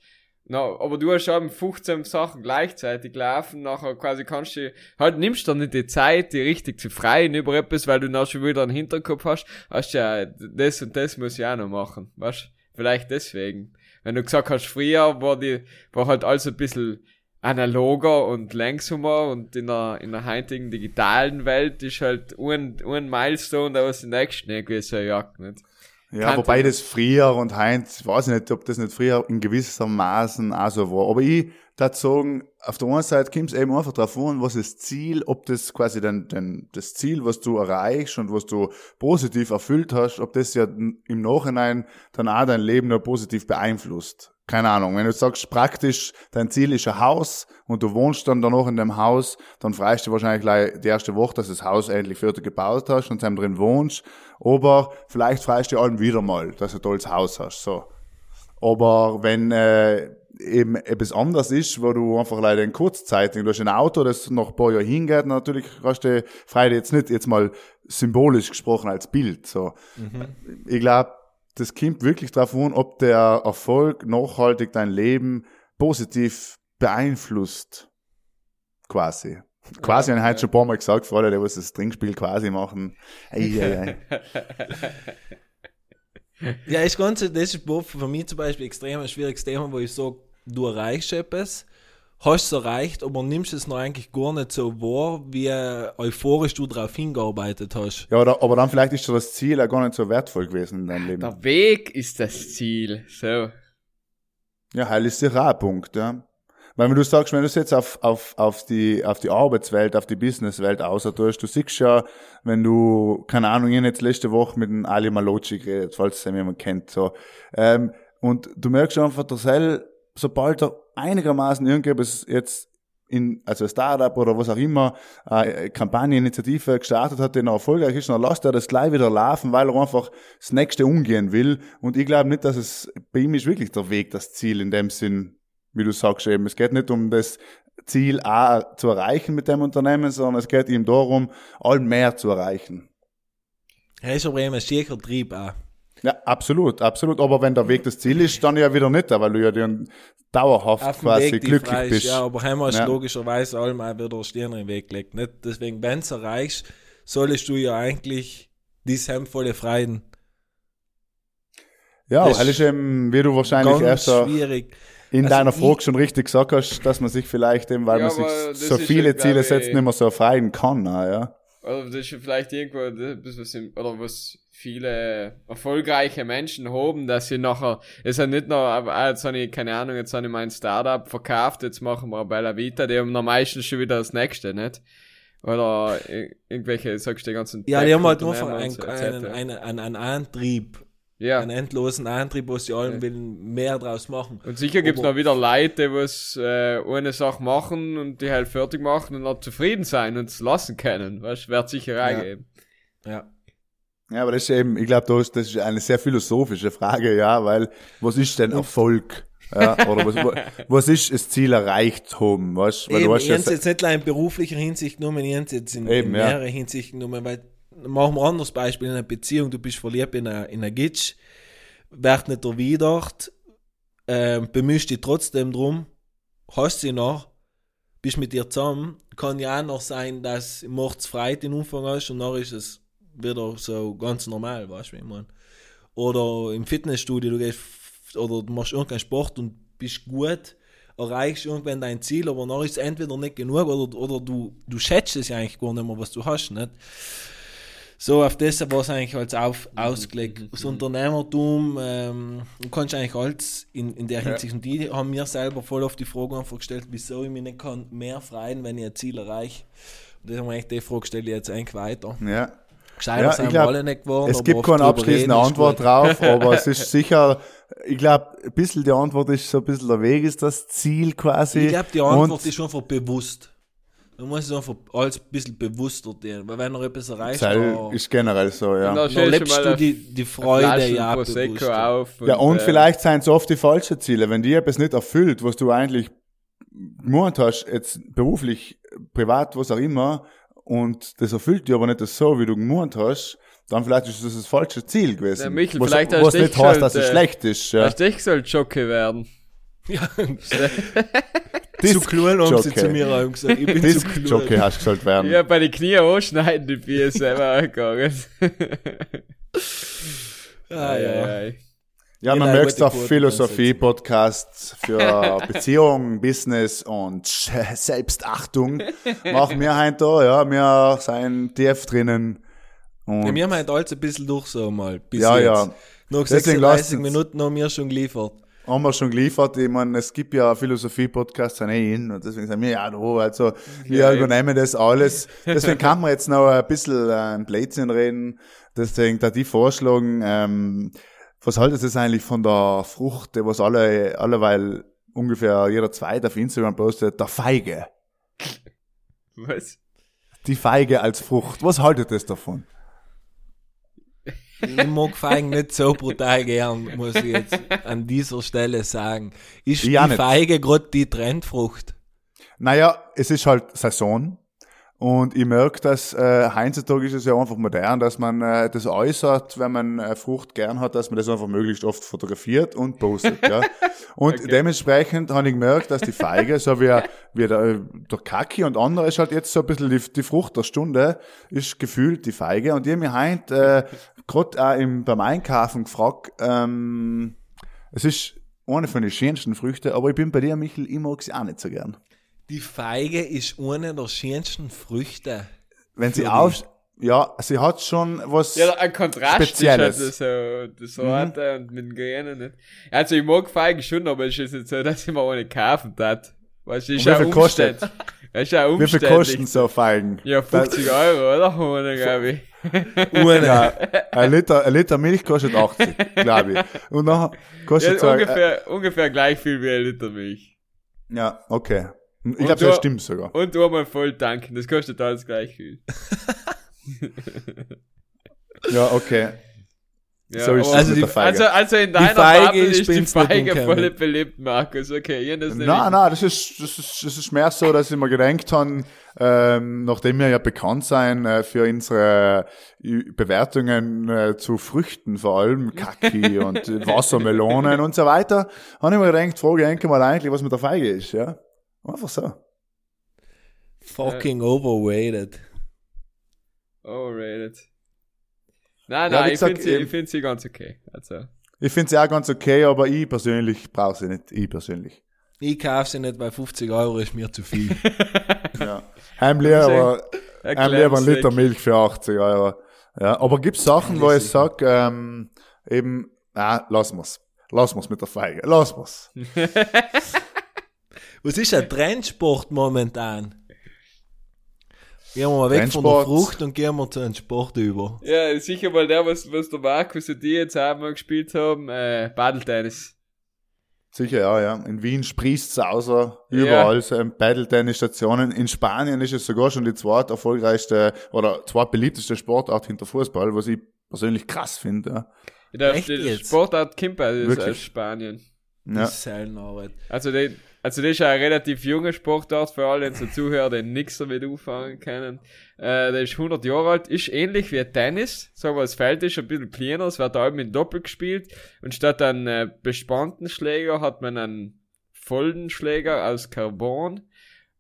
na, aber du hast schon 15 Sachen gleichzeitig laufen, nachher quasi kannst du, halt nimmst du nicht die Zeit, die richtig zu freien über etwas, weil du noch schon wieder einen Hinterkopf hast, hast du ja, das und das muss ich auch noch machen, weißt Vielleicht deswegen. Wenn du gesagt hast, früher war die, war halt alles ein bisschen analoger und langsamer und in der, in der heutigen digitalen Welt ist halt ein, ein Milestone, da was die nächste irgendwie so jagt, nicht? Ja, Kannte wobei das früher und Heinz, weiß ich nicht, ob das nicht früher in gewissermaßen auch so war. Aber ich würde sagen, auf der einen Seite kommt es eben einfach drauf an, was das Ziel, ob das quasi dann, dann das Ziel, was du erreichst und was du positiv erfüllt hast, ob das ja im Nachhinein dann auch dein Leben noch positiv beeinflusst. Keine Ahnung, wenn du sagst, praktisch, dein Ziel ist ein Haus und du wohnst dann danach in dem Haus, dann freust du wahrscheinlich gleich die erste Woche, dass du das Haus endlich fertig gebaut hast und dann drin wohnst. Aber vielleicht freust du dich allem wieder mal, dass du ein tolles Haus hast, so. Aber wenn äh, eben etwas anderes ist, wo du einfach leider in Kurzzeitig, du hast ein Auto, das noch ein paar Jahre hingeht, natürlich hast du Freude jetzt nicht, jetzt mal symbolisch gesprochen als Bild. So. Ich glaube, das kommt wirklich darauf an, ob der Erfolg nachhaltig dein Leben positiv beeinflusst. Quasi. Quasi, ja, habe ich heute schon ein paar Mal gesagt, vor allem, was das Trinkspiel quasi machen. Ei, ei, ei. [LAUGHS] Ja, ist ganz, das ist für mich zum Beispiel extrem ein schwieriges Thema, wo ich sage, du erreichst etwas, hast es erreicht, aber nimmst es noch eigentlich gar nicht so wahr, wie euphorisch du darauf hingearbeitet hast. Ja, oder, aber dann vielleicht ist schon das Ziel auch gar nicht so wertvoll gewesen in deinem Leben. Der Weg ist das Ziel, so. Ja, heil ist sicher auch ein Punkt, ja. Weil wenn du sagst, wenn du es jetzt auf, auf, auf, die, auf die Arbeitswelt, auf die Businesswelt außertust, du siehst ja, wenn du, keine Ahnung, ich jetzt letzte Woche mit dem Ali Malocci geredet, falls es jemand kennt, so, ähm, und du merkst einfach, dass er, sobald er einigermaßen irgendetwas jetzt in, also ein Startup oder was auch immer, äh, Kampagne, Initiative gestartet hat, die noch erfolgreich ist, dann lasst er das gleich wieder laufen, weil er einfach das nächste umgehen will. Und ich glaube nicht, dass es, bei ihm ist wirklich der Weg, das Ziel in dem Sinn, wie du sagst eben. Es geht nicht um das Ziel A zu erreichen mit dem Unternehmen, sondern es geht ihm darum, all mehr zu erreichen. Er ist aber eben schicker Trieb auch. Ja, absolut, absolut. Aber wenn der Weg das Ziel ist, dann ja wieder nicht, weil du ja dann dauerhaft Auf quasi Weg, glücklich frei ist, bist. Ja, aber heim hast Ja. logischerweise allem auch wieder Stirn im Weg gelegt. Nicht? Deswegen, wenn du erreichst, solltest du ja eigentlich dies hemmvolle Freien. Ja, Das ist eben, wie du wahrscheinlich erst schwierig. In Also deiner Frage schon richtig gesagt hast, dass man sich vielleicht eben, weil Ja, man sich so viele ja, glaub Ziele ich- setzt, nicht mehr so erfreuen kann, ja. Oder das ist vielleicht irgendwo das, was, im- oder was viele erfolgreiche Menschen haben, dass sie nachher, es ist ja nicht nur, aber ah, jetzt habe ich, keine Ahnung, jetzt habe ich mein Startup verkauft, jetzt machen wir Bella Vita, die haben dann meistens schon wieder das nächste, nicht? Oder ir- irgendwelche, sagst du, die ganzen Ja, die haben halt nur einen, einen, einen, einen Antrieb, Ja. einen endlosen Antrieb, wo sie allen Ja. willen mehr draus machen. Und sicher gibt's Aber- noch wieder Leute, die was äh, eine Sache machen und die halt fertig machen und noch zufrieden sein und es lassen können. Weißt du, wird sicher auch Ja. Ja. Ja, aber das ist eben, ich glaube, das das ist eine sehr philosophische Frage, ja, weil was ist denn Erfolg? Ja, oder was, wa- [LAUGHS] was ist das Ziel erreicht haben, weißt? Weil Eben, du hast ich ja, jetzt nicht nur in beruflicher Hinsicht genommen, ich jetzt in, Eben, in ja. mehrere Hinsichten genommen, weil, machen wir ein anderes Beispiel in einer Beziehung, du bist verliebt in einer, in einer Gitsch, wird nicht erwidert, ähm, bemühst dich trotzdem drum, hast sie noch, bist mit ihr zusammen, kann ja auch noch sein, dass morgens frei den Umfang hast und dann ist es wieder so ganz normal, weißt du, wie ich meine. Oder im Fitnessstudio, du gehst oder du machst irgendeinen Sport und bist gut, erreichst irgendwann dein Ziel, aber dann ist es entweder nicht genug oder, oder du, du schätzt es ja eigentlich gar nicht mehr, was du hast, nicht? So, auf das war es eigentlich als auf, ausgelegt. Das Unternehmertum, ähm, du kannst eigentlich alles in, in der Hinsicht, und die haben mir selber voll auf die Frage einfach gestellt, wieso ich mich nicht kann mehr freuen, wenn ich ein Ziel erreiche. Und das haben wir eigentlich die Frage stelle ich jetzt eigentlich weiter. Ja. Gescheiter Ja, sind glaub, alle nicht geworden. Es gibt keine abschließende Antwort drauf, [LAUGHS] aber es ist sicher, ich glaube, ein bisschen die Antwort ist so ein bisschen der Weg ist das Ziel quasi. Ich glaube, die Antwort Und ist einfach bewusst. Man muss es einfach alles ein bisschen bewusster tun, weil wenn er etwas erreicht, dann, ist generell so, ja. Und da dann stellst lebst du die, die Freude ja bewusster. auf. Ja, und äh, vielleicht sind es oft die falschen Ziele. Wenn dir etwas nicht erfüllt, was du eigentlich gemeint hast, jetzt beruflich, privat, was auch immer, und das erfüllt dir aber nicht so, wie du gemeint hast, dann vielleicht ist das das falsche Ziel gewesen. Ja, Michel, was vielleicht hast was du nicht dich heißt, dass es äh, schlecht ist. Ja. Hast du echt soll Jockey werden? Ja, [LAUGHS] zu klein haben sie zu mir auch gesagt. Ich bin zu Disc klein. Jockey hast du gesagt werden. Ja, bei den Knien anschneiden, die Bier selber [LAUGHS] gegangen. Ah, ja. Ja, man Genau, merkt auf Quoten Philosophie-Podcasts für [LAUGHS] Beziehung, Business und Selbstachtung. Machen wir heute da, ja, wir sind tief drinnen. Und Ja, wir haben halt alles ein bisschen durch so mal. Bis Ja, jetzt. ja. Noch Deswegen 36 lasst uns- Minuten haben wir schon geliefert. Haben wir schon geliefert. Ich meine, es gibt ja Philosophie-Podcasts sind eh in und deswegen sagen wir, ja, da, also wir Ja, übernehmen das alles. [LAUGHS] Deswegen kann man jetzt noch ein bisschen äh, ein Blödsinn reden. Deswegen da die vorschlagen, ähm, was haltet ihr eigentlich von der Frucht, die was alle, alleweil ungefähr jeder zweite auf Instagram postet, der Feige. Was? Die Feige als Frucht. Was haltet ihr davon? Ich mag Feigen nicht so brutal gern, muss ich jetzt an dieser Stelle sagen. Ist Ich die. Feige gerade die Trendfrucht? Naja, es ist halt Saison. Und ich merke, dass äh, heutzutage ist es ja einfach modern, dass man äh, das äußert, wenn man äh, Frucht gern hat, dass man das einfach möglichst oft fotografiert und postet. ja. [LAUGHS] Und Okay. dementsprechend habe ich gemerkt, dass die Feige, so wie, wie der, der Kaki und andere, ist halt jetzt so ein bisschen die, die Frucht der Stunde, ist gefühlt die Feige. Und ich habe mich heute äh, gerade auch im, beim Einkaufen gefragt, ähm, es ist eine von den schönsten Früchten, aber ich bin bei dir, Michel, ich mag sie auch nicht so gern. Die Feige ist eine der schönsten Früchte. Wenn sie auf, ja, sie hat schon was, Ja, ein Kontrast Spezielles. ist halt so, das Harte und mit dem Grünen nicht. Also ich mag Feigen schon, aber es ist jetzt nicht so, dass ich mir eine kaufen tat. Weißt du, ist ja umständlich. Das ist ja wie viel kosten so Feigen? Ja, 50 Euro, oder? Ohne, glaube ich. Eine. Ja, [LAUGHS] ein Liter, ein Liter Milch kostet 80, glaube ich. Und dann Ja, kostet so, äh, ungefähr, ungefähr gleich viel wie ein Liter Milch. ja, okay. Ich glaube, du- das stimmt sogar. Und einmal voll tanken, das kostet alles gleich viel. [LAUGHS] Ja, okay. Ja, So ist aber- es Also die- der Feige. Also, also in deiner Bubble ist die Feige voll beliebt, Markus. Okay, das Nein, nein, das ist, das ist, das ist mehr so, dass ich mir gedacht habe, ähm, nachdem wir ja bekannt sein äh, für unsere äh, Bewertungen äh, zu Früchten, vor allem Kaki [LAUGHS] und Wassermelonen und so weiter, habe ich mir gedacht, frage ich mal eigentlich, was mit der Feige ist, ja. Einfach so. Fucking overrated. Overrated. Nein, nein, ich gesagt, finde sie, ähm, ich find sie ganz okay. Also, Ich finde sie auch ganz okay, aber ich persönlich brauche sie nicht. Ich persönlich. Ich kaufe sie nicht, weil 50 Euro ist mir zu viel. [LAUGHS] Ja. Heim lieber, ein Liter. Milch für 80 Euro. Ja, aber gibt's Sachen, wo ich sag, ähm, eben, ah, lass mal's. Lass mal's mit der Feige. Lass mal's. [LAUGHS] Was ist ein Trendsport momentan? Gehen wir mal weg von der. Frucht und gehen wir zu einem Sport über. Ja, sicher mal der, was, was der Markus und die jetzt einmal gespielt haben, äh, Padeltennis. Sicher, ja, ja. In Wien sprießt's außer überall so ein Paddle-Tennis-Stationen. In Spanien ist es sogar schon die zweit erfolgreichste oder zweit beliebteste Sportart hinter Fußball, was ich persönlich krass finde. Ja. Der, Echt der jetzt? Sportart Kimper ist aus Spanien. Ja. Das ist Arbeit. Also, die, also das ist eine relativ junge Sportart für alle unsere Zuhörer, die nichts damit anfangen können. Äh, der ist 100 Jahre alt, ist ähnlich wie Tennis, so aber das Feld ist ein bisschen kleiner, es wird da mit Doppel gespielt und statt einem äh, bespannten Schläger hat man einen vollen Schläger aus Carbon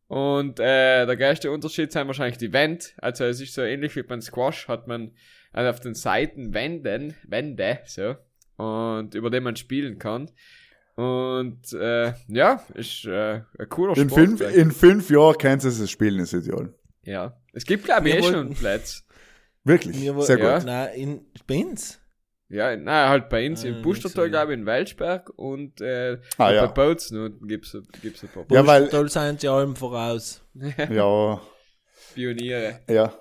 und äh, der größte Unterschied sind wahrscheinlich die Wände, also es ist so ähnlich wie beim Squash, hat man also auf den Seiten Wänden, Wände, so, und über den man spielen kann. Und äh, ja, ist äh, ein cooler In, Sport. fünf, in fünf Jahren kannst du es spielen, ist ideal. ja. Es gibt, glaube ich, eh schon Plätze. Wirklich. Wir Sehr Ja. gut. Nein, in Spins? Ja, nein, halt bei uns Ah, im Pustertal, glaube ich, in Welsberg und äh, Ah, ja. bei Bozen und gibt's, gibt's ein paar. Ja, weil- sind sie allem voraus. [LAUGHS] Ja. Pioniere. Ja.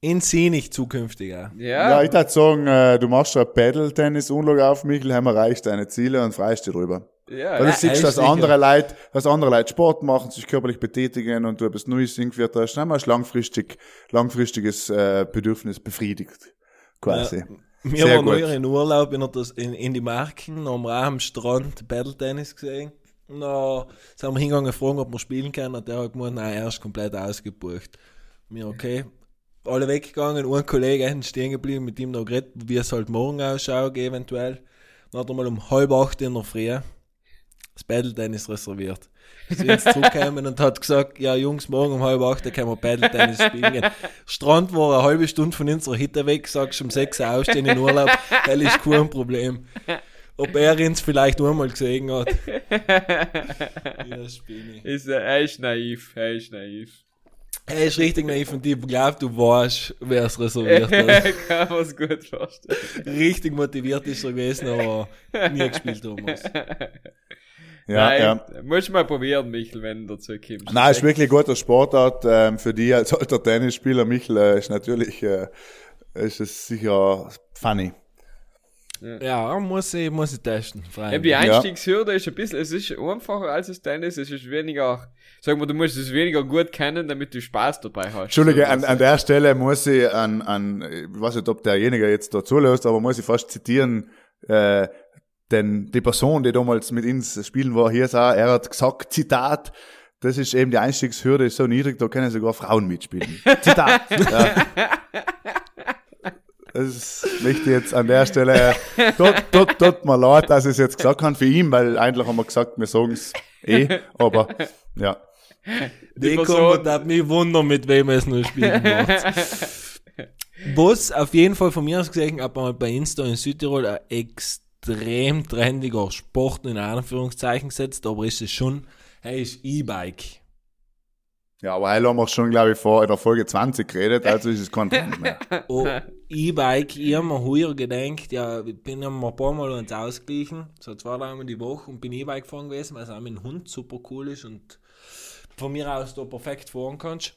In sie nicht zukünftig auch. Ja, Ja, ich würde sagen, äh, du machst schon Paddle-Tennis-Unlog auf, Michel, haben erreicht deine Ziele und freust dich drüber. Ja. Weil du Ja, siehst, dass andere Leute, dass andere Leute Sport machen, sich körperlich betätigen und du etwas Neues irgendwie hast, dann hast langfristig, langfristiges äh, Bedürfnis befriedigt. Quasi. Wir Sehr waren gut. neuer in Urlaub in, in, in die Marken, haben wir auch am Strand Paddle-Tennis gesehen. Und dann sind wir hingegangen gefragt, ob wir spielen können. Und der hat gemeint, nein, er ist komplett ausgebucht. Wir, okay. Alle weggegangen, ein Kollege ist stehen geblieben, mit ihm noch geredet, wie es halt morgen ausschaut, eventuell. Dann hat er mal um halb acht in der Früh das Paddle-Tennis reserviert. Sind jetzt zurückgekommen und hat gesagt, ja Jungs, morgen um halb acht, da können wir Paddle-Tennis spielen gehen. Strand war eine halbe Stunde von unserer Hütte weg, sagst um sechs Uhr aufstehen in Urlaub, hell ist kein Problem. Ob er uns vielleicht einmal gesehen hat. ja. Ist, er ist naiv, er ist naiv. Er ist richtig naiv und ich glaube, du weißt, wer es reserviert hat. [LAUGHS] Kann man es gut vorstellen. Richtig motiviert ist er gewesen, aber nie gespielt, Thomas. Ja, Nein, ja. musst du mal probieren, Michel, wenn du dazu kommst. Nein, ist wirklich ein guter Sportart ähm, für die als alter Tennisspieler. Michel äh, ist natürlich, äh, ist es sicher funny. Ja, muss ich, muss ich testen. Eben die Einstiegshürde ist ein bisschen, es ist einfacher als das Tennis, es ist weniger, sag mal, du musst es weniger gut kennen, damit du Spaß dabei hast. Entschuldige, So, an, an der Stelle muss ich an, an, ich weiß nicht, ob derjenige jetzt da zulässt, aber muss ich fast zitieren, äh, denn die Person, die damals mit uns spielen war, hier sah, er hat gesagt, Zitat, das ist eben die Einstiegshürde ist so niedrig, da können sogar Frauen mitspielen. [LAUGHS] Zitat. ja. Das ist möchte ich jetzt an der Stelle, dort, dort, dort mal leid, dass ich es jetzt gesagt habe für ihn, weil eigentlich haben wir gesagt, wir sagen es eh, aber ja. Die Die Person- kommt, hat mich wundern, mit wem es noch spielen wird. [LAUGHS] Was auf jeden Fall von mir aus gesehen, aber mal bei Insta in Südtirol ein extrem trendiger Sport in Anführungszeichen gesetzt, aber ist es schon, hey, ist E-Bike. Ja, aber heute haben wir schon, glaube ich, vor in der Folge 20 geredet, also ist es kein Trend mehr. [LAUGHS] Oh, E-Bike, ich habe mir heuer gedacht, ja, ich bin ja mal ein paar Mal uns ausgeglichen, so zwei, dreimal die Woche und bin E-Bike gefahren gewesen, weil es auch mit dem Hund super cool ist und von mir aus da perfekt fahren kannst.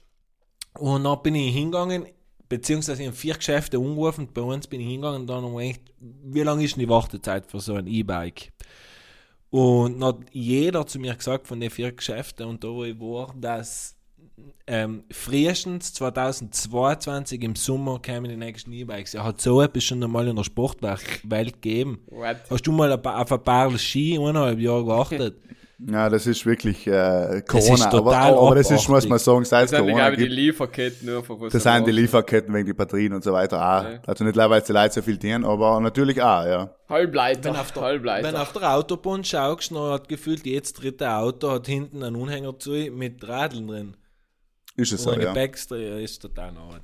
Und dann bin ich hingegangen, beziehungsweise in vier Geschäfte angerufen und bei uns bin ich hingegangen und dann haben wir gedacht, wie lange ist denn die Wartezeit für so ein E-Bike? Und dann hat jeder zu mir gesagt von den vier Geschäften und da wo ich war, dass ähm, frühestens 2022 im Sommer kämen die nächsten E-Bikes. Er hat so etwas schon einmal in der Sportwelt gegeben. What? Hast du mal auf ein paar Ski eineinhalb Jahre gewartet? [LAUGHS] Ja, das ist wirklich äh, Das Corona. ist aber, total aber das ist, muss man sagen, seit Das es sind, Corona glaube ich, die Lieferketten einfach. was das sind die. Lieferketten wegen die Batterien und so weiter auch. Ja. Also nicht leider, weil die Leute so viel dienen, aber natürlich auch, ja. Halbleiter. Wenn auf der, Halbleiter. wenn auf der Autobahn schaust, dann hat gefühlt jedes dritte Auto hat hinten einen Unhänger zu mit Radeln drin. Ist es So so, eine ja. Backstreet ist total Arbeit.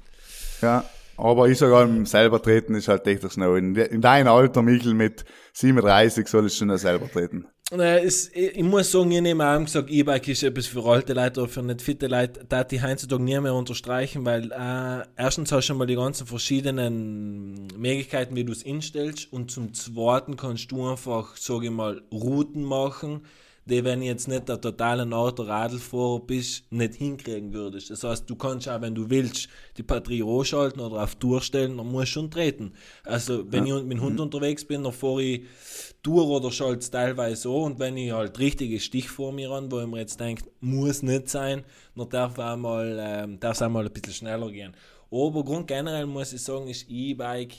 ja. Aber ich sage allem, selber treten ist halt echt das noch. In, de- in deinem Alter, Michel, mit 37 soll es schon selber treten. Es, ich, ich muss sagen, ich nehme auch gesagt, E-Bike ist etwas für alte Leute oder für nicht fitte Leute, da die heutzutage nie mehr unterstreichen, weil äh, erstens hast du schon mal die ganzen verschiedenen Möglichkeiten, wie du es instellst und zum zweiten kannst du einfach, sage ich mal, Routen machen, die, wenn du jetzt nicht der totale Auto-Radlfahrer bist, nicht hinkriegen würdest. Das heißt, du kannst auch, wenn du willst, die Batterie anschalten oder auf Tour stellen, dann musst du schon treten. Also, wenn ich mit dem Hund unterwegs bin, dann fahre ich Tour oder schalte es teilweise so und wenn ich halt richtiges Stich vor mir an, wo ich mir jetzt denke, muss nicht sein, dann darf auch mal, ähm, es auch mal ein bisschen schneller gehen. Aber Grund generell muss ich sagen, ist E-Bike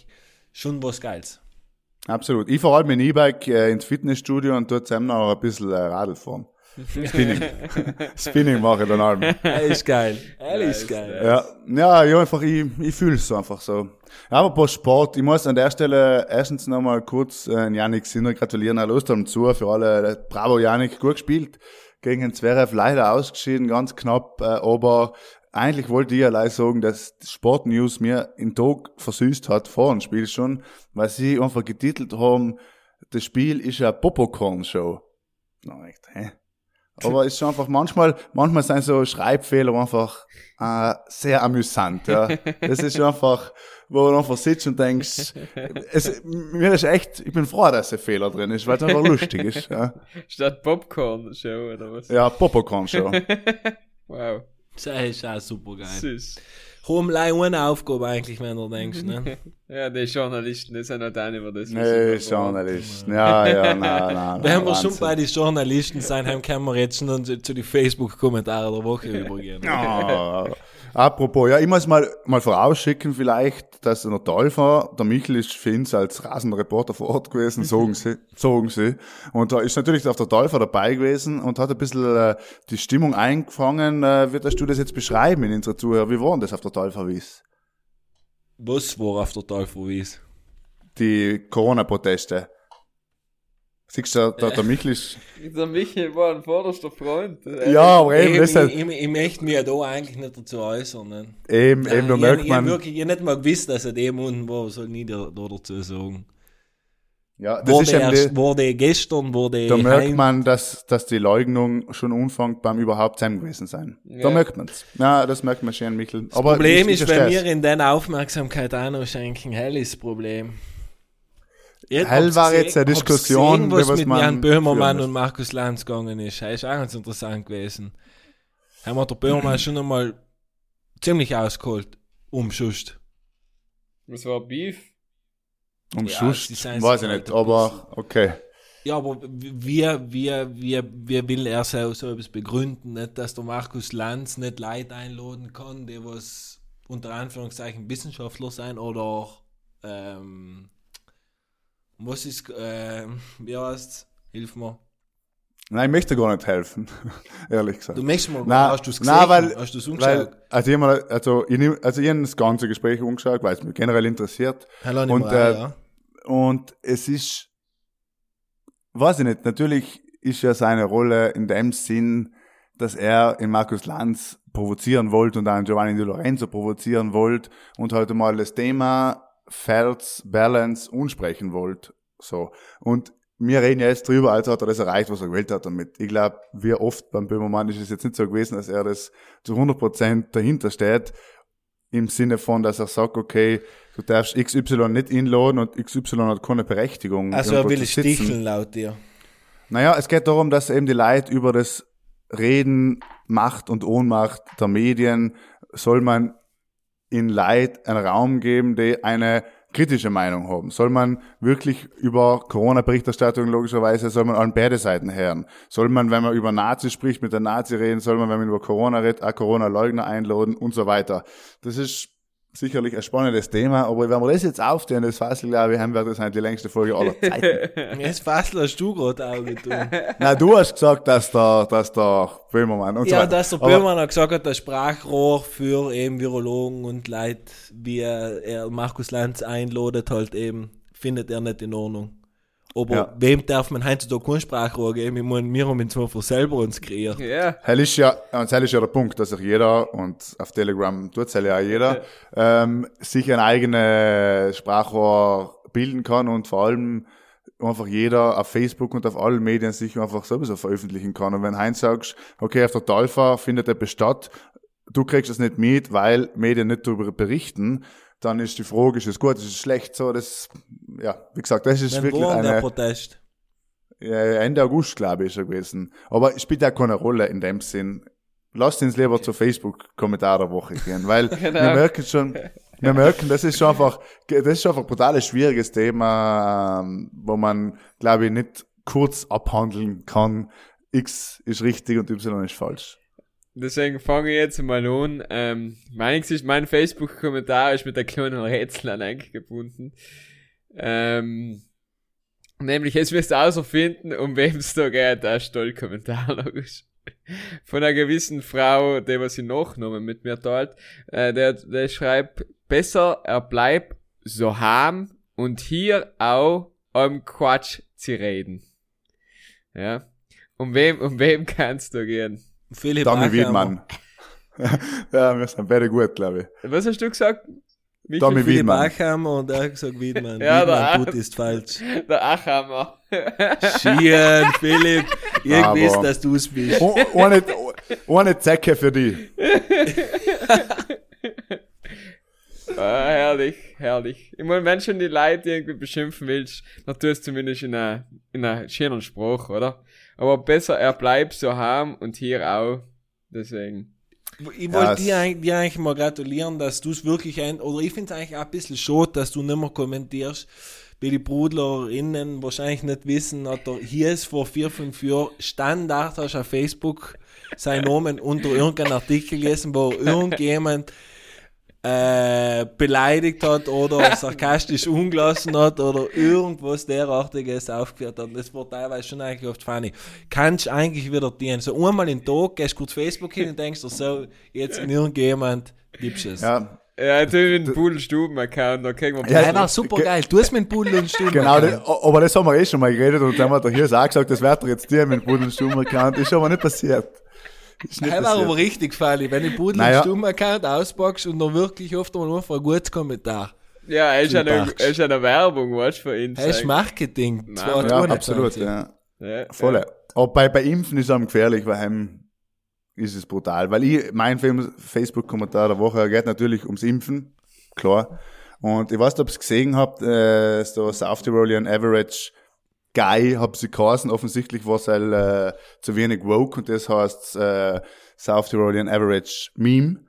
schon was Geiles. Absolut. Ich fahre halt dem E-Bike äh, ins Fitnessstudio und dort zusammen noch ein bisschen äh, Radl fahren. Spinning. [LAUGHS] Spinning mache ich dann allem. Er ist geil. Er ist geil. Ja, ja, ja, einfach, ich, ich fühle es so einfach so. Ja, aber bei Sport, ich muss an der Stelle erstens nochmal kurz äh, Janik Sinner gratulieren, Herr Lostam zu, für alle, bravo Janik, gut gespielt, gegen den Zverev leider ausgeschieden, ganz knapp, äh, aber eigentlich wollte ich allein sagen, dass die Sportnews mir den Tag versüßt hat, vor dem Spiel schon, weil sie einfach getitelt haben, das Spiel ist eine Popcorn-Show. Na, echt, hä? Aber es ist schon einfach manchmal, manchmal sind so Schreibfehler einfach äh, sehr amüsant. Ja. Das ist einfach, wo du einfach sitzt und denkst, es, mir ist echt, ich bin froh, dass ein Fehler drin ist, weil es einfach lustig ist. Ja, Statt Popcorn Show oder was? ja Popcorn Show. Wow. Das ist auch super geil. Süß. Komm, eine Aufgabe eigentlich, wenn du denkst, ne? [LAUGHS] Ja, die Journalisten, die sind halt auch nicht über das. was Nee, Journalisten. Ja, ja, na, na. Wenn na, wir schon bei den Journalisten sein, haben können wir jetzt schon zu, zu den Facebook-Kommentaren der Woche übergehen. Ah, apropos, ja, ich muss mal, mal vorausschicken vielleicht, dass der Täufer, der Michel ist für uns als Rasenreporter vor Ort gewesen, [LAUGHS] sagen sie, sagen sie. Und da ist natürlich auch der Täufer dabei gewesen und hat ein bisschen äh, die Stimmung eingefangen. Äh, würdest du das jetzt beschreiben in unserer Zuhörer? Wie war denn das auf der Täuferwies? Was war auf der Teufel Die Corona-Proteste. Siehst du, der, der [LAUGHS] Michel ist, Der Michael war ein vorderster Freund. ja, aber eben, Ich, das ich, ich, ich möchte mich ja da eigentlich nicht dazu äußern. Ne? eben, eben, da ich, merkt ich, man, wirklich, ich nicht mal gewusst, dass er dem unten war, soll nie da, da dazu sagen. Ja, das ist Wurde, eben erst, die, wurde gestern, wurde Da merkt heim- man, dass, dass die Leugnung schon umfängt beim überhaupt sein gewesen sein. Da Ja. merkt man's. Ja, das merkt man schön, Michel. Das Problem ich- ich ist, wenn wir in den Aufmerksamkeit auch noch schenken, hell ist das Problem. Ich Hell war gesehen- jetzt eine Diskussion, gesehen, was was mit man Jan Böhmermann und Markus Lanz gegangen ist. Das ist auch ganz interessant gewesen. Haben wir der Böhmermann schon einmal ziemlich ausgeholt, umschusst. Was war Beef? Um Ja, seien weiß ich nicht, aber okay. Ja, aber wie, wie, wie, wie will er so, so etwas begründen? Nicht, dass der Markus Lanz nicht Leute einladen kann, die was unter Anführungszeichen Wissenschaftler sein oder ähm, was ist, ähm, wie heißt Hilf mir. Nein, ich möchte gar nicht helfen, [LAUGHS] ehrlich gesagt. Du möchtest mal, Nein, hast du es gesehen? nein, weil, hast du es weil, also, ich mal, also, ich, nehm- also ich habe das ganze Gespräch umgeschaut, weil es mich generell interessiert. Hallo, und, mehr, äh, ja. Und es ist, weiß ich nicht, natürlich ist ja seine Rolle in dem Sinn, dass er in Markus Lanz provozieren wollte und in Giovanni Di Lorenzo provozieren wollte und heute mal das Thema Fels, Balance unsprechen wollte. So. Und wir reden ja jetzt drüber, also hat er das erreicht, was er gewählt hat damit. Ich glaube, wie oft beim Böhmermann ist es jetzt nicht so gewesen, dass er das zu 100% dahinter steht, im Sinne von, dass er sagt, okay, du darfst XY nicht inladen und XY hat keine Berechtigung. Also er will sticheln laut dir. Naja, es geht darum, dass eben die Leute über das Reden, Macht und Ohnmacht der Medien, soll man in Leid einen Raum geben, die eine kritische Meinung haben. Soll man wirklich über Corona-Berichterstattung logischerweise, soll man an beide Seiten hören. Soll man, wenn man über Nazi spricht, mit der Nazi reden, soll man, wenn man über Corona redet, auch Corona-Leugner einladen und so weiter. Das ist sicherlich ein spannendes Thema, aber wenn wir das jetzt aufstehen, das Fassel, glaube ich, haben wir das halt die längste Folge aller [LAUGHS] Zeiten. Jetzt Fassel hast du gerade auch getan. [LAUGHS] Na, du hast gesagt, dass der, dass der Böhmermann und so Ja, weiter. dass der Böhmermann hat gesagt hat, das Sprachrohr für eben Virologen und Leute, wie er, er Markus Lanz einladet, halt eben, findet er nicht in Ordnung. Aber Ja. wem darf man heutzutage kein Sprachrohr geben? Ich meine, wir haben ihn zwar für selber uns kreiert. Ja. Hell ist ja, und hell ist ja der Punkt, dass sich jeder, und auf Telegram tut's hell ja auch jeder, ähm, sich ein eigenes Sprachrohr bilden kann und vor allem einfach jeder auf Facebook und auf allen Medien sich einfach sowieso veröffentlichen kann. Und wenn Heinz sagst, okay, auf der Talfa findet etwas statt, du kriegst es nicht mit, weil Medien nicht darüber berichten, dann ist die Frage, ist es gut, ist es schlecht, so, das, ja, wie gesagt, das ist Wenn wirklich denn der eine, Protest? ja, Ende August, glaube ich, ist er gewesen. Aber es spielt ja keine Rolle in dem Sinn. Lasst uns lieber zur Facebook-Kommentar der Woche gehen, weil [LAUGHS] wir merken schon, wir [LAUGHS] merken, das ist schon einfach, das ist schon einfach ein brutal schwieriges Thema, ähm, wo man, glaube ich, nicht kurz abhandeln kann. X ist richtig und Y ist falsch. Deswegen fange ich jetzt mal an. Ähm, mein, mein Facebook-Kommentar ist mit der kleinen Rätsel an eingebunden. Ähm, nämlich, jetzt wirst du außerfinden, um wem es da geht. Da ist toll Kommentar, logisch. Von einer gewissen Frau, die was sie Nachnamen mit mir teilt. Äh, der, der schreibt, besser er bleibt so harm und hier auch um Quatsch zu reden. Ja. Um wem, um wem kannst du gehen? Philipp Ackermann. Wiedmann. [LAUGHS] ja, wir sind beide gut, glaube ich. Was hast du gesagt? Michael Dami Philipp Wiedmann. Ackermann und er hat gesagt Wiedmann. Ja, Wiedmann der- tut ist falsch. [LAUGHS] Der Achammer. [LAUGHS] Schien, Philipp. Ich Aber- weiß, dass du es bist. Oh, ohne, ohne Zecke für die. ah, herrlich, herrlich. Ich meine, wenn schon die Leute irgendwie beschimpfen willst, dann tust du zumindest in einer, in einer schönen Sprache, oder? Aber besser, er bleibt so harm und hier auch. Deswegen. Ich Ja, wollte es- dir, eigentlich- dir eigentlich mal gratulieren, dass du es wirklich ein, oder ich finde es eigentlich auch ein bisschen schade, dass du nicht mehr kommentierst, weil die BrudlerInnen wahrscheinlich nicht wissen, dass er hier ist vor vier, fünf Jahren Standard hast auf Facebook seinen Namen unter irgendeinem Artikel gelesen, wo [LAUGHS] irgendjemand äh, beleidigt hat oder [LAUGHS] sarkastisch umgelassen hat oder irgendwas derartiges aufgeführt hat. Das war teilweise schon eigentlich oft funny. Kannst eigentlich wieder dienen. So einmal in den Tag, gehst kurz Facebook hin und denkst dir so, jetzt in irgendjemand gibst es. Ja, Ja, jetzt habe ich einen Pudelstuben-Account, da kriegen wir Ja, Der war super geil. Du hast mit Pudel und Stuhl. genau, das, aber das haben wir eh schon mal geredet und dann hat er hier auch gesagt, das wird er jetzt dir mit Budel Stummer account Ist aber nicht passiert. Ist nicht Das war aber richtig funny, wenn du Pudel Naja. und Stumm-Account auspackst und dann wirklich oft mal einfach ein gutes Kommentar. Ja, er ist eine, er ist eine Werbung, weißt du, für ihn. Das ist Marketing. Nein, Ja, 2021. absolut, ja. Ja, Voll. Aber bei, bei Impfen ist es am gefährlich, weil heim ist es brutal. Weil ich, mein Facebook-Kommentar der Woche geht natürlich ums Impfen, klar. Und ich weiß nicht, ob ihr es gesehen habt, äh, so South Tirolian Average Guy, hab sie geheißen. Offensichtlich war es halt, äh, zu wenig woke und das heißt äh, South Tirolian Average Meme.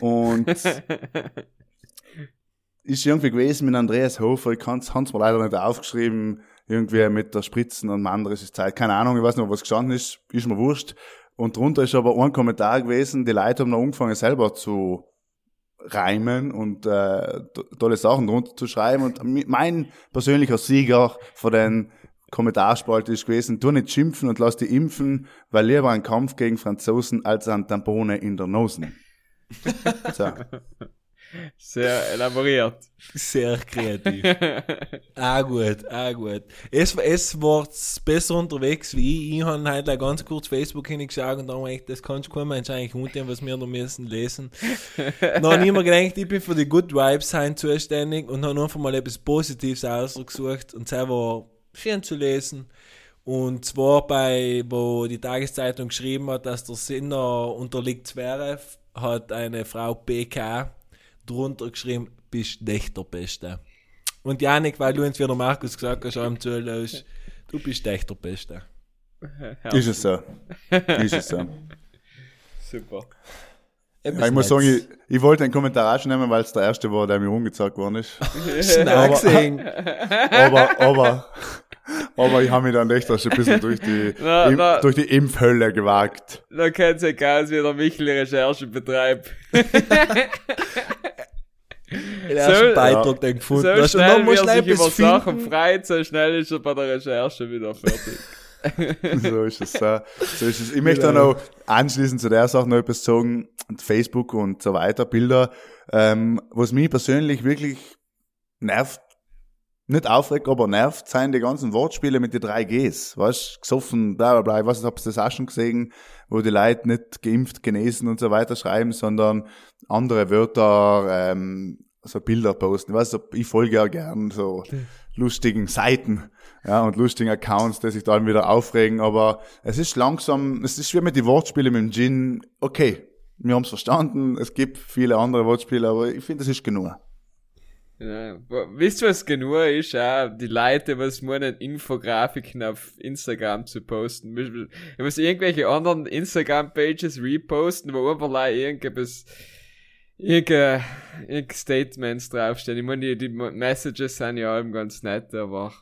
Und [LAUGHS] ist irgendwie gewesen mit Andreas Hofer, ich kann's, hab's mir leider nicht aufgeschrieben, irgendwie mit der Spritzen und anderes ist es Zeit, keine Ahnung, ich weiß nicht, was gestanden ist, ist mir wurscht. Und drunter ist aber ein Kommentar gewesen, die Leute haben noch angefangen selber zu reimen und äh, to- tolle Sachen drunter zu schreiben und mein persönlicher Sieger von den Kommentarspalte ist gewesen, tu nicht schimpfen und lass dich impfen, weil lieber ein Kampf gegen Franzosen als ein Tampone in der Nosen. so. [LAUGHS] Sehr elaboriert. Sehr kreativ. [LAUGHS] ah gut, ah gut. Es, es war besser unterwegs wie ich. Ich habe halt auch ganz kurz Facebook hingeschaut und da habe ich gedacht, das kann kein Mensch eigentlich unten, was wir da müssen lesen. [LAUGHS] Dann habe ich immer gedacht, ich bin für die Good Vibes sein zuständig und habe einfach mal etwas Positives ausgesucht und das war schön zu lesen. Und zwar bei, wo die Tageszeitung geschrieben hat, dass der Sinner unterliegt Zverev, hat eine Frau PK drunter geschrieben, bist echt der Beste. Und Janik, weil du uns wieder Markus gesagt hast, am Zuhören, du bist echt der Beste. Ist es so. Ist es so. [LAUGHS] Super. Ja, ich muss sagen, ich, ich wollte den Kommentar nehmen, weil es der erste war, der mir umgezeigt worden ist. Gesehen. [LAUGHS] Aber, aber, aber ich habe mich dann echt auch schon ein bisschen durch die, [LAUGHS] Na, Im, na. durch die Impfhölle gewagt. Da kennt sich aus, wie der Michel Recherche betreibt. [LAUGHS] Den ersten So- Beitrag den gefunden So. Und schnell, dann wie er sich über Sachen freut, so schnell ist er bei der Recherche wieder fertig. [LAUGHS] So ist es. So, so ist es. Ich möchte dann auch anschließend zu der Sache noch etwas sagen, Facebook und so weiter, Bilder, ähm, was mich persönlich wirklich nervt, nicht aufregt, aber nervt, sind die ganzen Wortspiele mit den drei Gs, weißt, gesoffen, bla, bla, bla, ich weiß nicht, ob ihr das auch schon gesehen, wo die Leute nicht geimpft, genesen und so weiter schreiben, sondern andere Wörter, ähm, so Bilder posten. Ich weiß, nicht, ich folge ja gern so lustigen Seiten, ja, und lustigen Accounts, die sich dann wieder aufregen, aber es ist langsam, es ist wie mit den Wortspielen mit dem Gin, okay, wir haben es verstanden, es gibt viele andere Wortspiele, aber ich finde, das ist genug. Ja. Wisst ihr, was genug ist? Ja, die Leute, was meinen, Infografiken auf Instagram zu posten. Ich muss irgendwelche anderen Instagram-Pages reposten, wo überall irgendwas, irgendein, irgendein Statements draufstehen. Ich meine, die, die Messages sind ja allem ganz nett, aber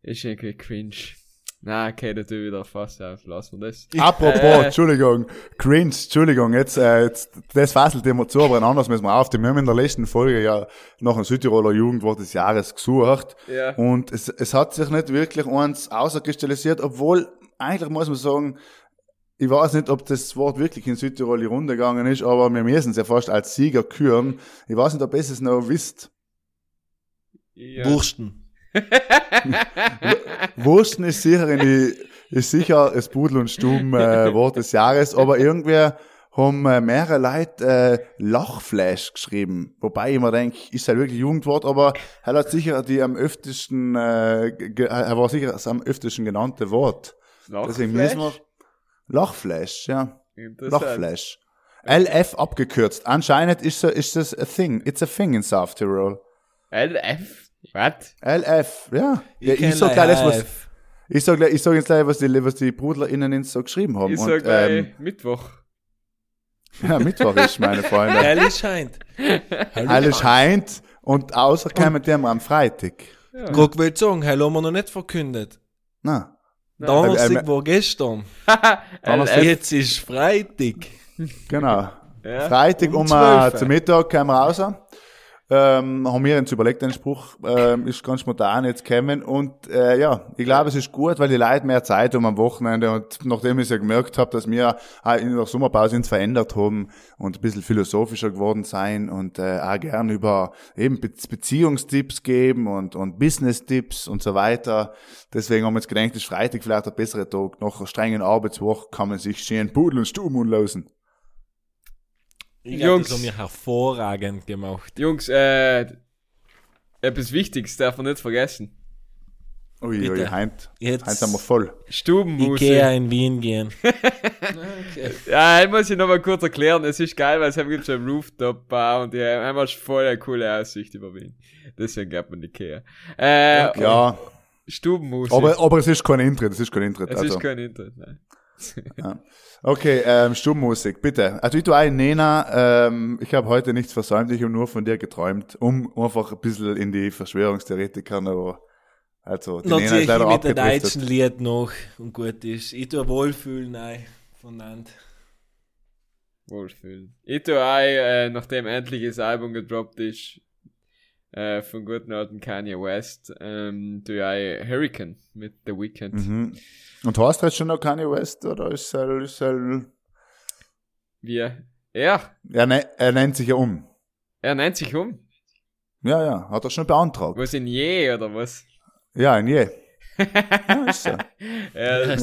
ist irgendwie cringe. Na, okay, da tue ich wieder fast auf. Lassen wir das. Apropos, Äh. Entschuldigung, cringe, Entschuldigung, jetzt, äh, jetzt das fasselt immer zu, aber ein anderes müssen wir auf. Wir haben in der letzten Folge ja nach einem Südtiroler Jugendwort des Jahres gesucht. Ja. Und es, es hat sich nicht wirklich eins außerkristallisiert, obwohl, eigentlich muss man sagen, ich weiß nicht, ob das Wort wirklich in Südtirol die Runde gegangen ist, aber wir müssen es ja fast als Sieger küren. Ich weiß nicht, ob ihr es noch wisst. ja. Wursten. [LAUGHS] Wursten ist sicher in die, ist sicher das Pudel und Stumm äh, Wort des Jahres, aber irgendwer haben äh, mehrere Leute äh, Lachflash geschrieben. Wobei ich mir denke, ist halt wirklich Jugendwort, aber er hat sicher die am öftesten, äh, er war sicher das am öftesten genannte Wort. Deswegen müssen wir Lachflash, ja. Lachflash. LF abgekürzt. Anscheinend ist, so- ist das a thing. It's a thing in South Tirol. LF? Was? LF, ja. ja ich kenn sag gleich das, was. Ich sag, gleich- ich sag jetzt gleich, was die, was die BrudlerInnen ins so geschrieben haben. Ich Und, sag gleich ähm, Mittwoch. [LAUGHS] Ja, Mittwoch ist, meine Freunde. [LAUGHS] Hell scheint. Alles scheint und außer kommen die am Freitag. Guck, will sagen, hell haben wir noch nicht verkündet. Na, Donnerstag Ähm, war gestern. [LAUGHS] Donnerstag. Jetzt ist Freitag. genau. Ja. Freitag Um um, 12. äh, zum Mittag kommen wir raus. Ähm, haben wir uns überlegt, den Spruch ähm, ist ganz spontan jetzt kommen und äh, ja, ich glaube, es ist gut, weil die Leute mehr Zeit haben am Wochenende und nachdem ich ja gemerkt habe, dass wir auch in der Sommerpause uns verändert haben und ein bisschen philosophischer geworden sein und äh, auch gern über eben Be Beziehungstipps geben und, und Business-Tipps und so weiter. Deswegen haben wir jetzt gedacht, ist Freitag vielleicht ein besserer Tag. Nach einer strengen Arbeitswoche kann man sich schön Pudel und Stumm losen. Ich Jungs. das haben wir hervorragend gemacht. Jungs, äh, etwas Wichtiges darf man nicht vergessen. Ui, Bitte. ui, heint, Jetzt heint sind wir voll. Stubenmusik. Ikea in Wien gehen. [LAUGHS] Ja, ich muss ich noch mal kurz erklären. Es ist geil, weil es gibt schon einen Rooftop-Bar und die haben einfach voll eine coole Aussicht über Wien. Deswegen geht man Ikea. Äh, Ja, Stubenmusik. aber, aber es ist kein Intritt, es ist kein Intritt. es also. ist kein Internet, nein. Okay, ähm, Stummmusik, bitte. Also ich tue ein Nena, ähm, ich habe heute nichts versäumt, ich habe nur von dir geträumt, um einfach ein bisschen in die Verschwörungstheoretiker, aber also die Nena ist ich leider mit dem abgedriftet. deutschen Lied noch und gut ist. Ich tue Wohlfühlen, nein, vernannt. Wohlfühlen. Ich tue auch, äh, nachdem endlich das Album gedroppt ist, äh, von guten alten Kanye West, ähm, ich auch Hurricane mit The Weeknd. Mhm. Und hast du jetzt schon noch Kanye West oder ist er, ist er, Wir, er, er, ne, er nennt sich ja um. er nennt sich um. Ja, ja, hat er schon beantragt. Was in je, oder was? Ja, in je. Ja, ist so. Er,